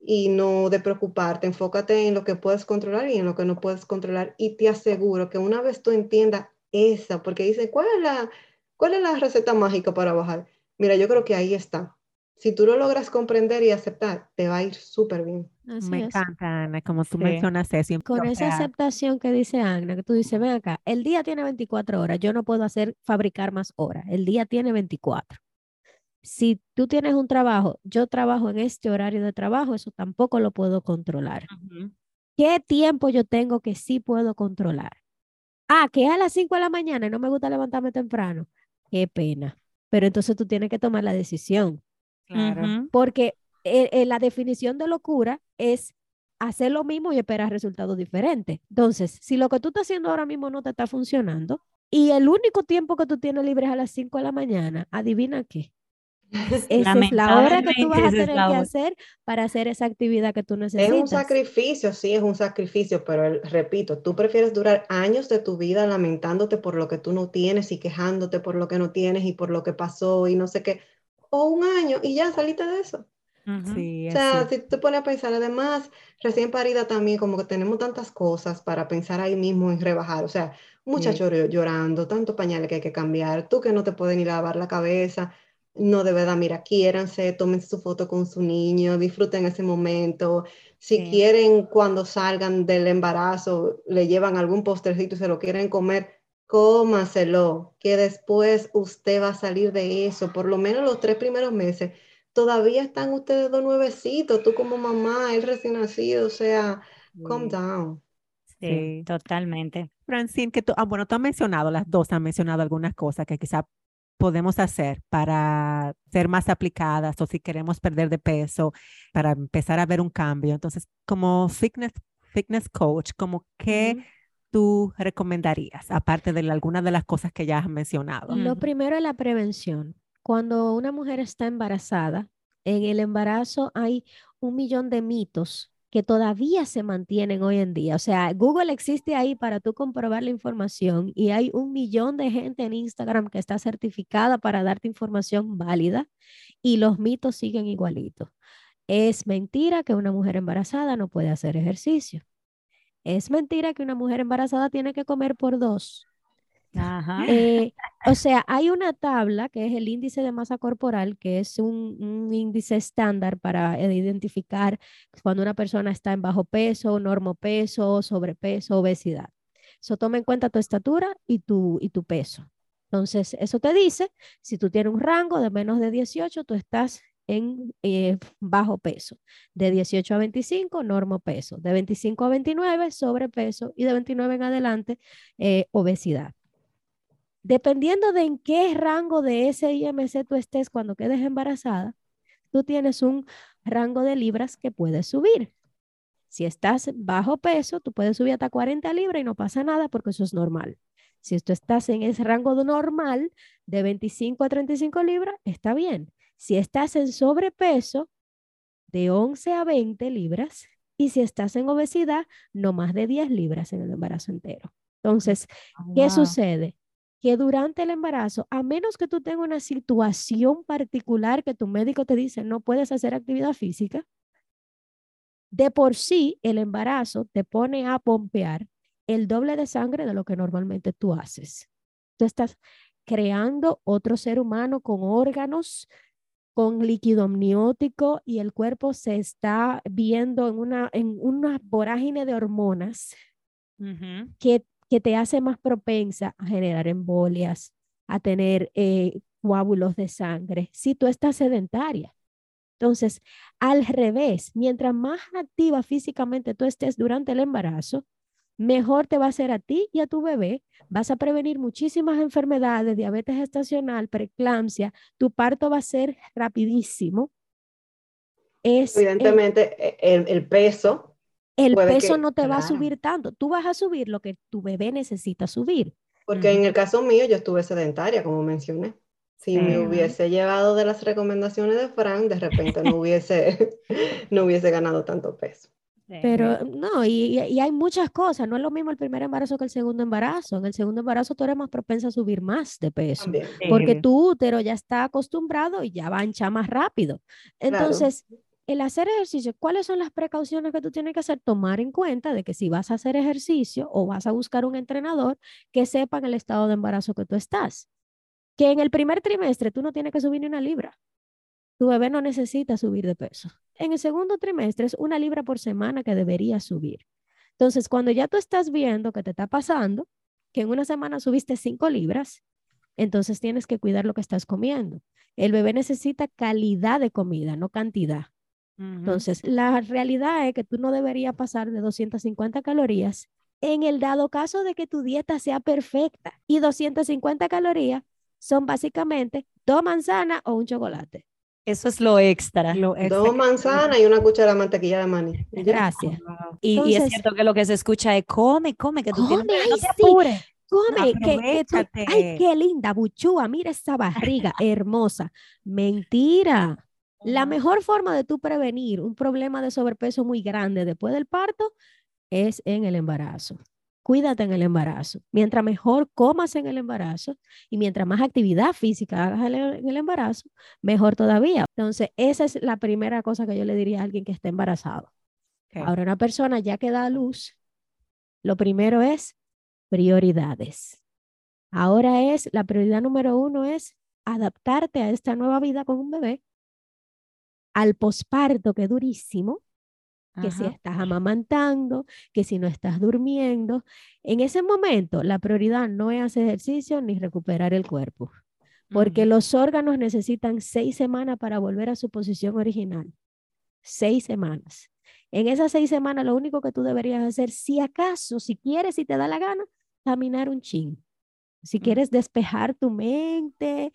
y no de preocuparte. Enfócate en lo que puedes controlar y en lo que no puedes controlar. Y te aseguro que una vez tú entiendas esa, porque dice, ¿cuál es la, cuál es la receta mágica para bajar? Mira, yo creo que ahí está. Si tú lo logras comprender y aceptar, te va a ir súper bien. Así Me es. encanta, Ana, como tú Sí. mencionas eso. Con esa aceptación que dice Agna, que tú dices, ven acá, el día tiene 24 horas, yo no puedo hacer, fabricar más horas, el día tiene 24. Si tú tienes un trabajo, yo trabajo en este horario de trabajo, eso tampoco lo puedo controlar. ¿Qué tiempo yo tengo que sí puedo controlar? Ah, que es a las 5 de la mañana y no me gusta levantarme temprano. Qué pena. Pero entonces tú tienes que tomar la decisión, Claro. Porque eh, eh, la definición de locura es hacer lo mismo y esperar resultados diferentes. Entonces, si lo que tú estás haciendo ahora mismo no te está funcionando y el único tiempo que tú tienes libre es a las 5 de la mañana, adivina qué. Esa es la hora que tú vas a es tener que hacer para hacer esa actividad que tú Es necesitas. un sacrificio, sí, es un sacrificio, pero el- repito, tú prefieres durar años de tu vida lamentándote por lo que tú no tienes y quejándote por lo que no tienes y por lo que pasó y no sé qué, o un año y ya saliste de eso. Ujú. Sí, O sea, así. si tú te pones a pensar, además, recién parida también, como que tenemos tantas cosas para pensar ahí mismo en rebajar. O sea, muchachos llorando, tantos pañales que hay que cambiar, tú que no te puedes ni lavar la cabeza. No, de verdad, mira, quiéranse, tomen su foto con su niño, disfruten ese momento. Si Sí. quieren, cuando salgan del embarazo, le llevan algún postrecito y se lo quieren comer, cómaselo, que después usted va a salir de eso. Por lo menos los tres primeros meses, todavía están ustedes dos nuevecitos, tú como mamá, él recién nacido, o sea, calm down. Sí, Sí. totalmente. Francine, que tú, ah, bueno, tú has mencionado, las dos han mencionado algunas cosas que quizá podemos hacer para ser más aplicadas o si queremos perder de peso, para empezar a ver un cambio. Entonces, como fitness, fitness coach, como qué tú recomendarías, aparte de algunas de las cosas que ya has mencionado? Lo primero es la prevención. Cuando una mujer está embarazada, en el embarazo hay un millón de mitos que todavía se mantienen hoy en día. O sea, Google existe ahí para tú comprobar la información y hay un millón de gente en Instagram que está certificada para darte información válida y los mitos siguen igualitos. Es mentira que una mujer embarazada no puede hacer ejercicio. Es mentira que una mujer embarazada tiene que comer por dos. Eh, o sea, hay una tabla que es el índice de masa corporal, que es un, índice estándar para eh, identificar cuando una persona está en bajo peso, normopeso, sobrepeso, obesidad. Eso toma en cuenta tu estatura y tu, y tu peso. Entonces, eso te dice, si tú tienes un rango de menos de 18, tú estás en eh, bajo peso. De 18 a 25, normo peso. De 25 a 29, sobrepeso. Y de 29 en adelante, obesidad. Dependiendo de en qué rango de ese IMC tú estés cuando quedes embarazada, tú tienes un rango de libras que puedes subir. Si estás bajo peso, tú puedes subir hasta 40 libras y no pasa nada porque eso es normal. Si tú estás en ese rango normal de 25 a 35 libras, está bien. Si estás en sobrepeso, de 11 a 20 libras. Y si estás en obesidad, no más de 10 libras en el embarazo entero. Entonces, ¿qué sucede? Que durante el embarazo, a menos que tú tengas una situación particular que tu médico te dice no puedes hacer actividad física, de por sí el embarazo te pone a pompear el doble de sangre de lo que normalmente tú haces. Tú estás creando otro ser humano con órganos con líquido amniótico y el cuerpo se está viendo en una, en una vorágine de hormonas que, que te hace más propensa a generar embolias, a tener eh, coágulos de sangre, si tú estás sedentaria. Entonces, al revés, mientras más activa físicamente tú estés durante el embarazo, mejor te va a hacer a ti y a tu bebé. Vas a prevenir muchísimas enfermedades, diabetes gestacional, preeclampsia. Tu parto va a ser rapidísimo. Es, Evidentemente, e, el, peso. El peso no te va a subir tanto. Tú vas a subir lo que tu bebé necesita subir. Porque en el caso mío, yo estuve sedentaria, como mencioné. Si me hubiese llevado de las recomendaciones de Frank, de repente no hubiese, no hubiese ganado tanto peso. Pero no, y, y, hay muchas cosas. No es lo mismo el primer embarazo que el segundo embarazo. En el segundo embarazo tú eres más propensa a subir más de peso, porque tu útero ya está acostumbrado y ya va a hinchar más rápido. Entonces, el hacer ejercicio, ¿cuáles son las precauciones que tú tienes que hacer? Tomar en cuenta de que si vas a hacer ejercicio o vas a buscar un entrenador que sepa en el estado de embarazo que tú estás. Que en el primer trimestre tú no tienes que subir ni una libra tu bebé no necesita subir de peso. En el segundo trimestre es una libra por semana que debería subir. Entonces, cuando ya tú estás viendo que te está pasando, que en una semana subiste cinco libras, entonces tienes que cuidar lo que estás comiendo. El bebé necesita calidad de comida, no cantidad. Entonces, la realidad es que tú no deberías pasar de 250 calorías en el dado caso de que tu dieta sea perfecta. Y 250 calorías son básicamente dos manzanas o un chocolate. Eso es lo extra. Dos manzanas y una cuchara de mantequilla de maní. Gracias. Y, es cierto que lo que se escucha es come, come, que tú come, tienes, no te apures. Come, que, ay, qué linda, buchúa, mira esa barriga hermosa. Mentira. La mejor forma de tú prevenir un problema de sobrepeso muy grande después del parto es en el embarazo cuídate en el embarazo. Mientras mejor comas en el embarazo y mientras más actividad física hagas en el embarazo, mejor todavía. Entonces, esa es la primera cosa que yo le diría a alguien que esté embarazado. Ahora, una persona ya que da a luz, lo primero es prioridades. Ahora es, la prioridad número uno es adaptarte a esta nueva vida con un bebé, al posparto, que es durísimo, que si estás amamantando, que si no estás durmiendo. En ese momento, la prioridad no es hacer ejercicio ni recuperar el cuerpo, porque los órganos necesitan seis semanas para volver a su posición original. Seis semanas. En esas seis semanas, lo único que tú deberías hacer, si acaso, si quieres, si te da la gana, caminar un chin. Si quieres despejar tu mente,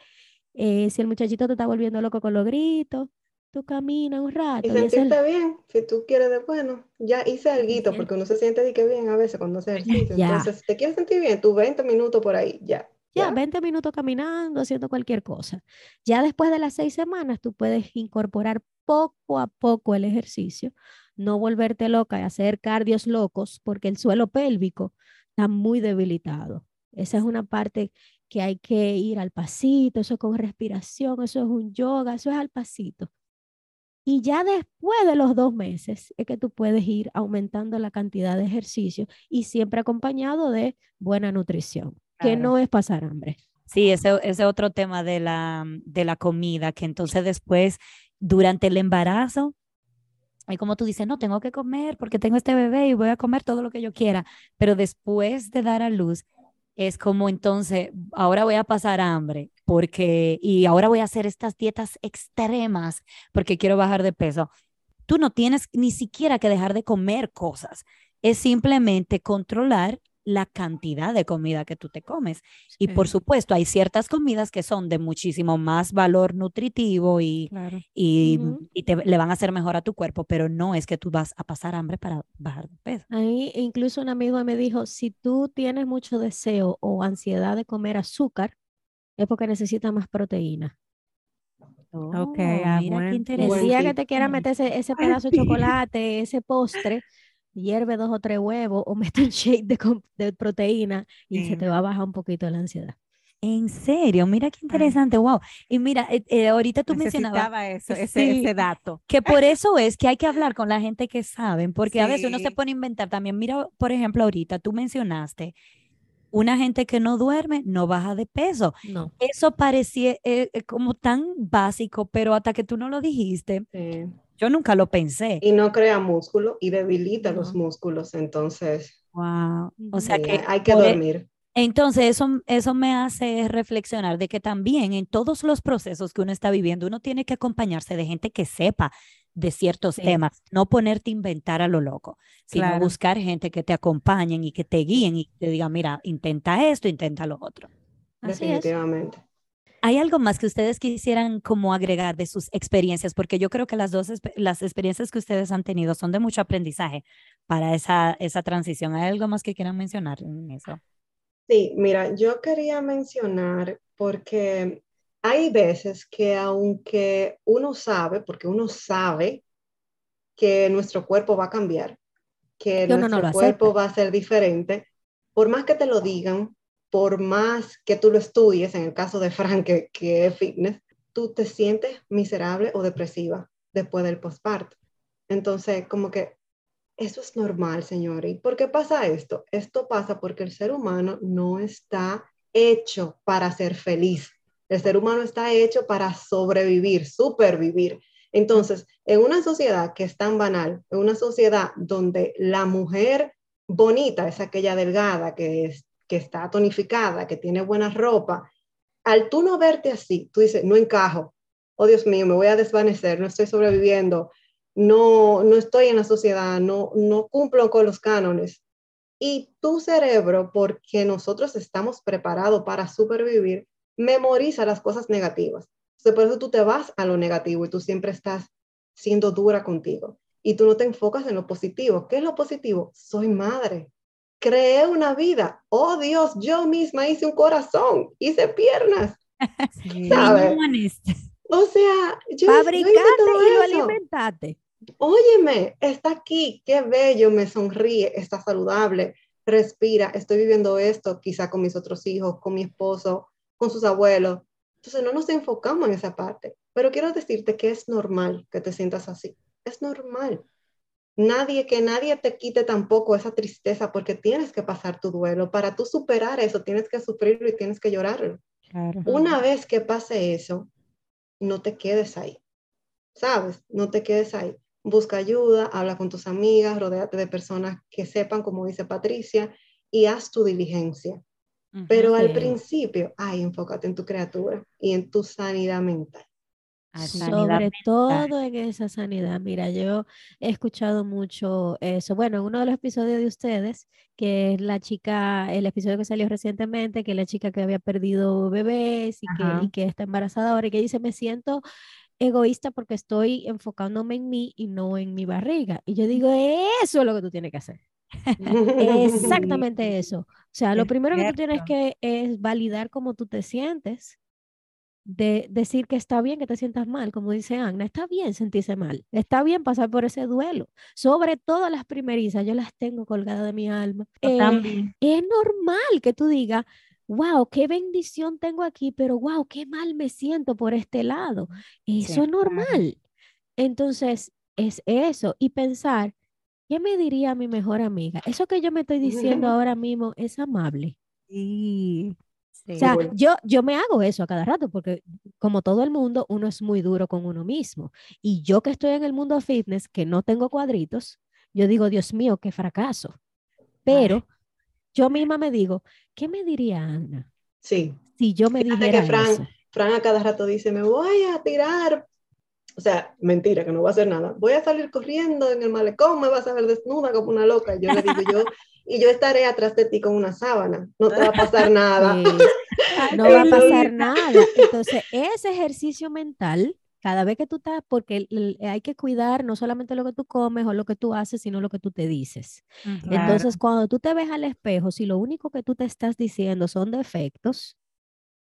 eh, si el muchachito te está volviendo loco con los gritos, tú caminas un rato. Y sentirte bien, si tú quieres de bueno, ya hice algo, porque uno se siente de que bien a veces cuando hace ejercicio. Entonces, si te quieres sentir bien, tú 20 minutos por ahí, ya. Ya, 20 minutos caminando, haciendo cualquier cosa. Ya después de las seis semanas, tú puedes incorporar poco a poco el ejercicio, no volverte loca y hacer cardios locos, porque el suelo pélvico está muy debilitado. Esa es una parte que hay que ir al pasito, eso es con respiración, eso es un yoga, eso es al pasito. Y ya después de los dos meses es que tú puedes ir aumentando la cantidad de ejercicio y siempre acompañado de buena nutrición que no es pasar hambre. Sí, ese es otro tema de la, de la comida, que entonces después, durante el embarazo, hay como tú dices, no, tengo que comer porque tengo este bebé y voy a comer todo lo que yo quiera, pero después de dar a luz, es como entonces, ahora voy a pasar hambre porque, y ahora voy a hacer estas dietas extremas porque quiero bajar de peso. Tú no tienes ni siquiera que dejar de comer cosas, es simplemente controlar la cantidad de comida que tú te comes. Y por supuesto, hay ciertas comidas que son de muchísimo más valor nutritivo y, y, te, le van a hacer mejor a tu cuerpo, pero no es que tú vas a pasar hambre para bajar de peso. Ahí incluso un amigo me dijo, si tú tienes mucho deseo o ansiedad de comer azúcar, es porque necesitas más proteína. ok, ah, mira qué interesante. El día que te quieras meter ese, ese pedazo de chocolate, ese postre, hierve dos o tres huevos o mete un shake de, proteína y se te va a bajar un poquito la ansiedad. En serio, mira qué interesante, wow. Y mira, eh, eh, ahorita tú mencionabas eso, ese, dato. Que por eso es que hay que hablar con la gente que saben, porque a veces uno se pone a inventar también. Mira, por ejemplo, ahorita tú mencionaste una gente que no duerme no baja de peso. No. Eso parecía eh, como tan básico, pero hasta que tú no lo dijiste, yo nunca lo pensé. Y no crea músculo y debilita los músculos, entonces. Wow. O sea que hay que dormir. Entonces, eso, eso me hace reflexionar de que también en todos los procesos que uno está viviendo, uno tiene que acompañarse de gente que sepa de ciertos temas, no ponerte a inventar a lo loco, sino buscar gente que te acompañen y que te guíen y te digan, mira, intenta esto, intenta lo otro. Definitivamente. ¿Hay algo más que ustedes quisieran como agregar de sus experiencias? Porque yo creo que las dos las experiencias que ustedes han tenido son de mucho aprendizaje para esa, esa transición. ¿Hay algo más que quieran mencionar en eso? Sí, mira, yo quería mencionar porque hay veces que aunque uno sabe, porque uno sabe que nuestro cuerpo va a cambiar, que nuestro cuerpo va a ser diferente, por más que te lo digan, por más que tú lo estudies, en el caso de Frank, que, es fitness, tú te sientes miserable o depresiva después del postparto. Entonces, como que eso es normal, señores. ¿Y por qué pasa esto? Esto pasa porque el ser humano no está hecho para ser feliz. El ser humano está hecho para sobrevivir, supervivir. Entonces, en una sociedad que es tan banal, en una sociedad donde la mujer bonita es aquella delgada que es que está tonificada, que tiene buena ropa, al tú no verte así, tú dices, no encajo, oh Dios mío, me voy a desvanecer, no estoy sobreviviendo, no, no estoy en la sociedad, no, no cumplo con los cánones. Y tu cerebro, porque nosotros estamos preparados para supervivir, memoriza las cosas negativas. por eso tú te vas a lo negativo y tú siempre estás siendo dura contigo. Y tú no te enfocas en lo positivo. ¿Qué es lo positivo? Soy madre, creé una vida. Oh Dios, yo misma hice un corazón, hice piernas. ¿Sabes? O sea, yo fabricaste y lo alimentaste. Óyeme, está aquí, qué bello, me sonríe, está saludable, respira, estoy viviendo esto, quizá con mis otros hijos, con mi esposo, con sus abuelos. Entonces no nos enfocamos en esa parte, pero quiero decirte que es normal que te sientas así, es normal nadie, que nadie te quite tampoco esa tristeza porque tienes que pasar tu duelo. Para tú superar eso, tienes que sufrirlo y tienes que llorarlo. Una vez que pase eso, no te quedes ahí, ¿sabes? No te quedes ahí. Busca ayuda, habla con tus amigas, rodéate de personas que sepan, como dice Patricia, y haz tu diligencia. Pero al principio, ay, enfócate en tu criatura y en tu sanidad mental. sobre todo en esa sanidad. Mira, yo he escuchado mucho eso. Bueno, en uno de los episodios de ustedes, que es la chica, el episodio que salió recientemente, que es la chica que había perdido bebés y, que, y que, está embarazada ahora y que dice, me siento egoísta porque estoy enfocándome en mí y no en mi barriga. Y yo digo, eso es lo que tú tienes que hacer. Exactamente eso. O sea, lo primero que tú tienes que es validar cómo tú te sientes, de decir que está bien que te sientas mal, como dice Ana, está bien sentirse mal, está bien pasar por ese duelo, sobre todo las primerizas, yo las tengo colgadas de mi alma. Eh, es normal que tú digas, wow, qué bendición tengo aquí, pero wow, qué mal me siento por este lado. Eso es normal. Entonces, es eso. Y pensar, ¿qué me diría mi mejor amiga? Eso que yo me estoy diciendo ahora mismo es amable. Sí. O sea, yo, yo me hago eso a cada rato porque como todo el mundo, uno es muy duro con uno mismo. Y yo que estoy en el mundo fitness, que no tengo cuadritos, yo digo, Dios mío, qué fracaso. Pero yo misma me digo, ¿qué me diría Ana? Sí. Si yo me dijera que Fran, eso? Fran a cada rato dice, me voy a tirar. O sea, mentira, que no va a hacer nada. Voy a salir corriendo en el malecón, me vas a ver desnuda como una loca. Yo le digo, yo, y yo estaré atrás de ti con una sábana. No te va a pasar nada. No va a pasar nada. Entonces, ese ejercicio mental cada vez que tú estás, porque hay que cuidar no solamente lo que tú comes o lo que tú haces, sino lo que tú te dices. Entonces, cuando tú te ves al espejo, si lo único que tú te estás diciendo son defectos,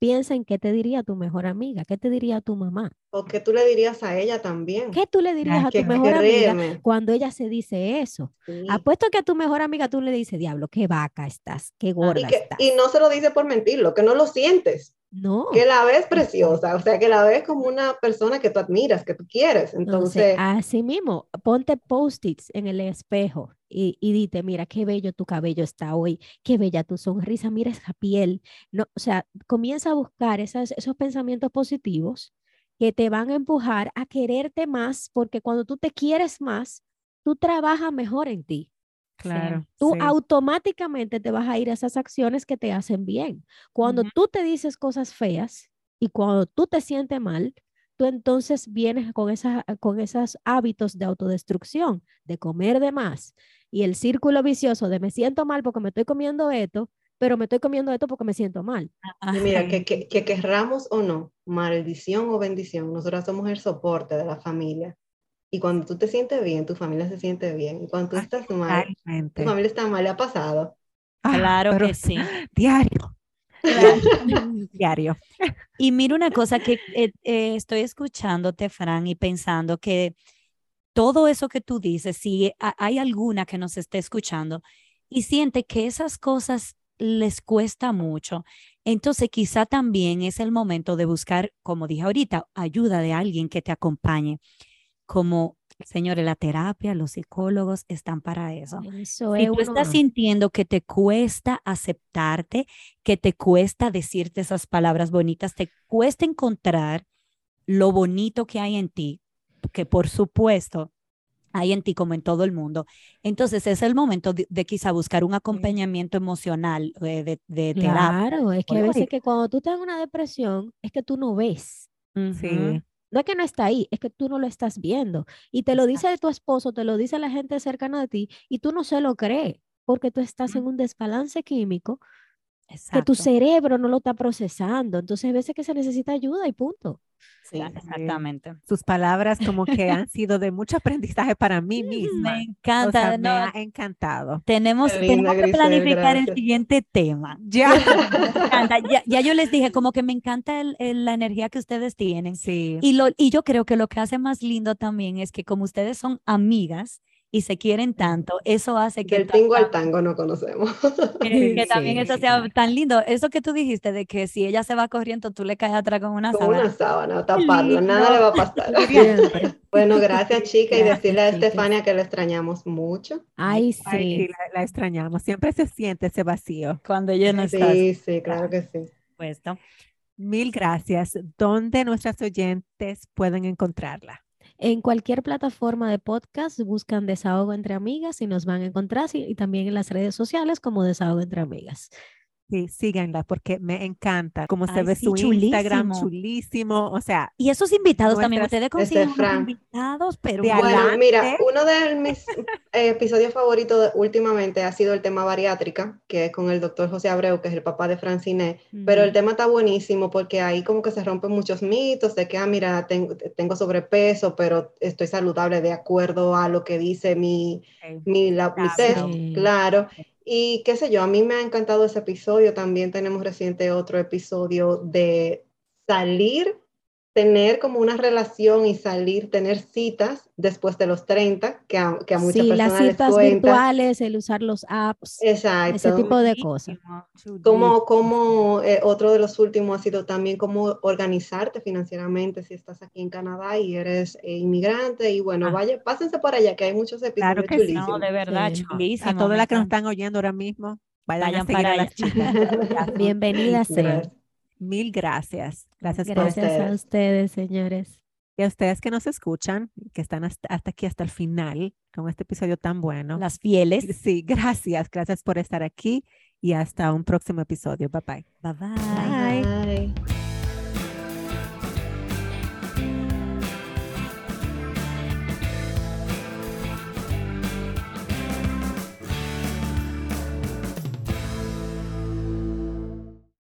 piensa en qué te diría tu mejor amiga, qué te diría tu mamá. O qué tú le dirías a ella también. ¿Qué tú le dirías a tu mejor amiga cuando ella se dice eso? Apuesto que a tu mejor amiga tú le dices, diablo, qué vaca estás, qué gorda estás. Y no se lo dice por mentirlo, que no lo sientes. No. Que la ves preciosa, o sea, que la ves como una persona que tú admiras, que tú quieres. Entonces, así mismo, ponte post-its en el espejo y, y dite, mira, qué bello tu cabello está hoy, qué bella tu sonrisa, mira esa piel. No, o sea, comienza a buscar esas, esos pensamientos positivos que te van a empujar a quererte más, porque cuando tú te quieres más, tú trabajas mejor en ti. Claro. Tú automáticamente te vas a ir a esas acciones que te hacen bien. Cuando tú te dices cosas feas y cuando tú te sientes mal, tú entonces vienes con, esa, con esos hábitos de autodestrucción, de comer de más. Y el círculo vicioso de me siento mal porque me estoy comiendo esto, pero me estoy comiendo esto porque me siento mal. Y mira, que, que, que querramos o no, maldición o bendición, nosotros somos el soporte de la familia. Y cuando tú te sientes bien, tu familia se siente bien. Y cuando tú estás mal, tu familia está mal, ¿le ha pasado? Ah, claro que sí. Diario. Diario. Y mira una cosa que eh, eh, estoy escuchándote, Fran, y pensando que todo eso que tú dices, si hay alguna que nos esté escuchando y siente que esas cosas les cuesta mucho, entonces quizá también es el momento de buscar, como dije ahorita, ayuda de alguien que te acompañe como, señores, la terapia, los psicólogos están para eso. eso si tú estás sintiendo que te cuesta aceptarte, que te cuesta decirte esas palabras bonitas, te cuesta encontrar lo bonito que hay en ti, que por supuesto hay en ti como en todo el mundo. Entonces es el momento de, quizá buscar un acompañamiento emocional eh, de, de, terapia. Claro, es que a veces que cuando tú tienes una depresión es que tú no ves. Sí. No es que no está ahí, es que tú no lo estás viendo. Y te lo dice tu esposo, te lo dice la gente cercana a ti y tú no se lo crees porque tú estás en un desbalance químico que tu cerebro no lo está procesando. Entonces, hay veces que se necesita ayuda y punto. Sí, exactamente. Sus palabras como que han sido de mucho aprendizaje para mí misma. Me encanta. me ha encantado. Tenemos, tenemos que planificar el siguiente tema. Ya. ya. ya. yo les dije, como que me encanta la energía que ustedes tienen. Sí. Y, lo, y yo creo que lo que hace más lindo también es que como ustedes son amigas, y se quieren tanto, eso hace que... Del tingo al tango no conocemos. Que, también eso sea tan lindo. Eso que tú dijiste de que si ella se va corriendo, tú le caes atrás con una con sábana. una sábana, taparlo, nada le va a pasar. bueno, gracias chica y decirle a Estefania que la extrañamos mucho. Ay, sí. sí la, extrañamos. Siempre se siente ese vacío. Cuando ella no está. Sí, sí, claro que sí. Puesto. Mil gracias. ¿Dónde nuestras oyentes pueden encontrarla? En cualquier plataforma de podcast buscan Desahogo entre Amigas y nos van a encontrar y también en las redes sociales como Desahogo entre Amigas. Sí, síganla porque me encanta cómo se Ay, ve sí, su Instagram chulísimo. chulísimo. O sea, Y esos invitados también, ustedes consiguen unos Fran. invitados, pero De bueno, adelante. mira, uno de mis eh, episodios favoritos de- últimamente ha sido el tema bariátrica, que es con el doctor José Abreu, que es el papá de Francine, pero el tema está buenísimo porque ahí como que se rompen muchos mitos de que, ah, mira, tengo, tengo sobrepeso, pero estoy saludable de acuerdo a lo que dice mi, ok, mi, la- mi Claro. test, Sí. claro. Y qué sé yo, a mí me ha encantado ese episodio. También tenemos reciente otro episodio de salir, tener como una relación y salir, tener citas después de los 30, que a, que a muchas Sí, las personas les citas cuenta. virtuales, el usar los apps, Exacto. ese tipo de cosas. Como, como eh, otro de los últimos ha sido también cómo organizarte financieramente si estás aquí en Canadá y eres eh, inmigrante. Y bueno, Ah. vaya, pásense por allá, que hay muchos episodios que sí. chulísimos. no, de verdad, Sí. chulísimo. A todas las que nos están oyendo ahora mismo, vayan, Vayan a para a las allá. chicas. Bienvenidas sean. Gracias. Mil gracias. Gracias por Gracias a ustedes. ustedes, señores. Y a ustedes que nos escuchan, que están hasta, hasta aquí, hasta el final, con este episodio tan bueno. Las fieles. Sí, gracias. Gracias por estar aquí y hasta un próximo episodio. Bye bye. Bye bye. Bye. Bye.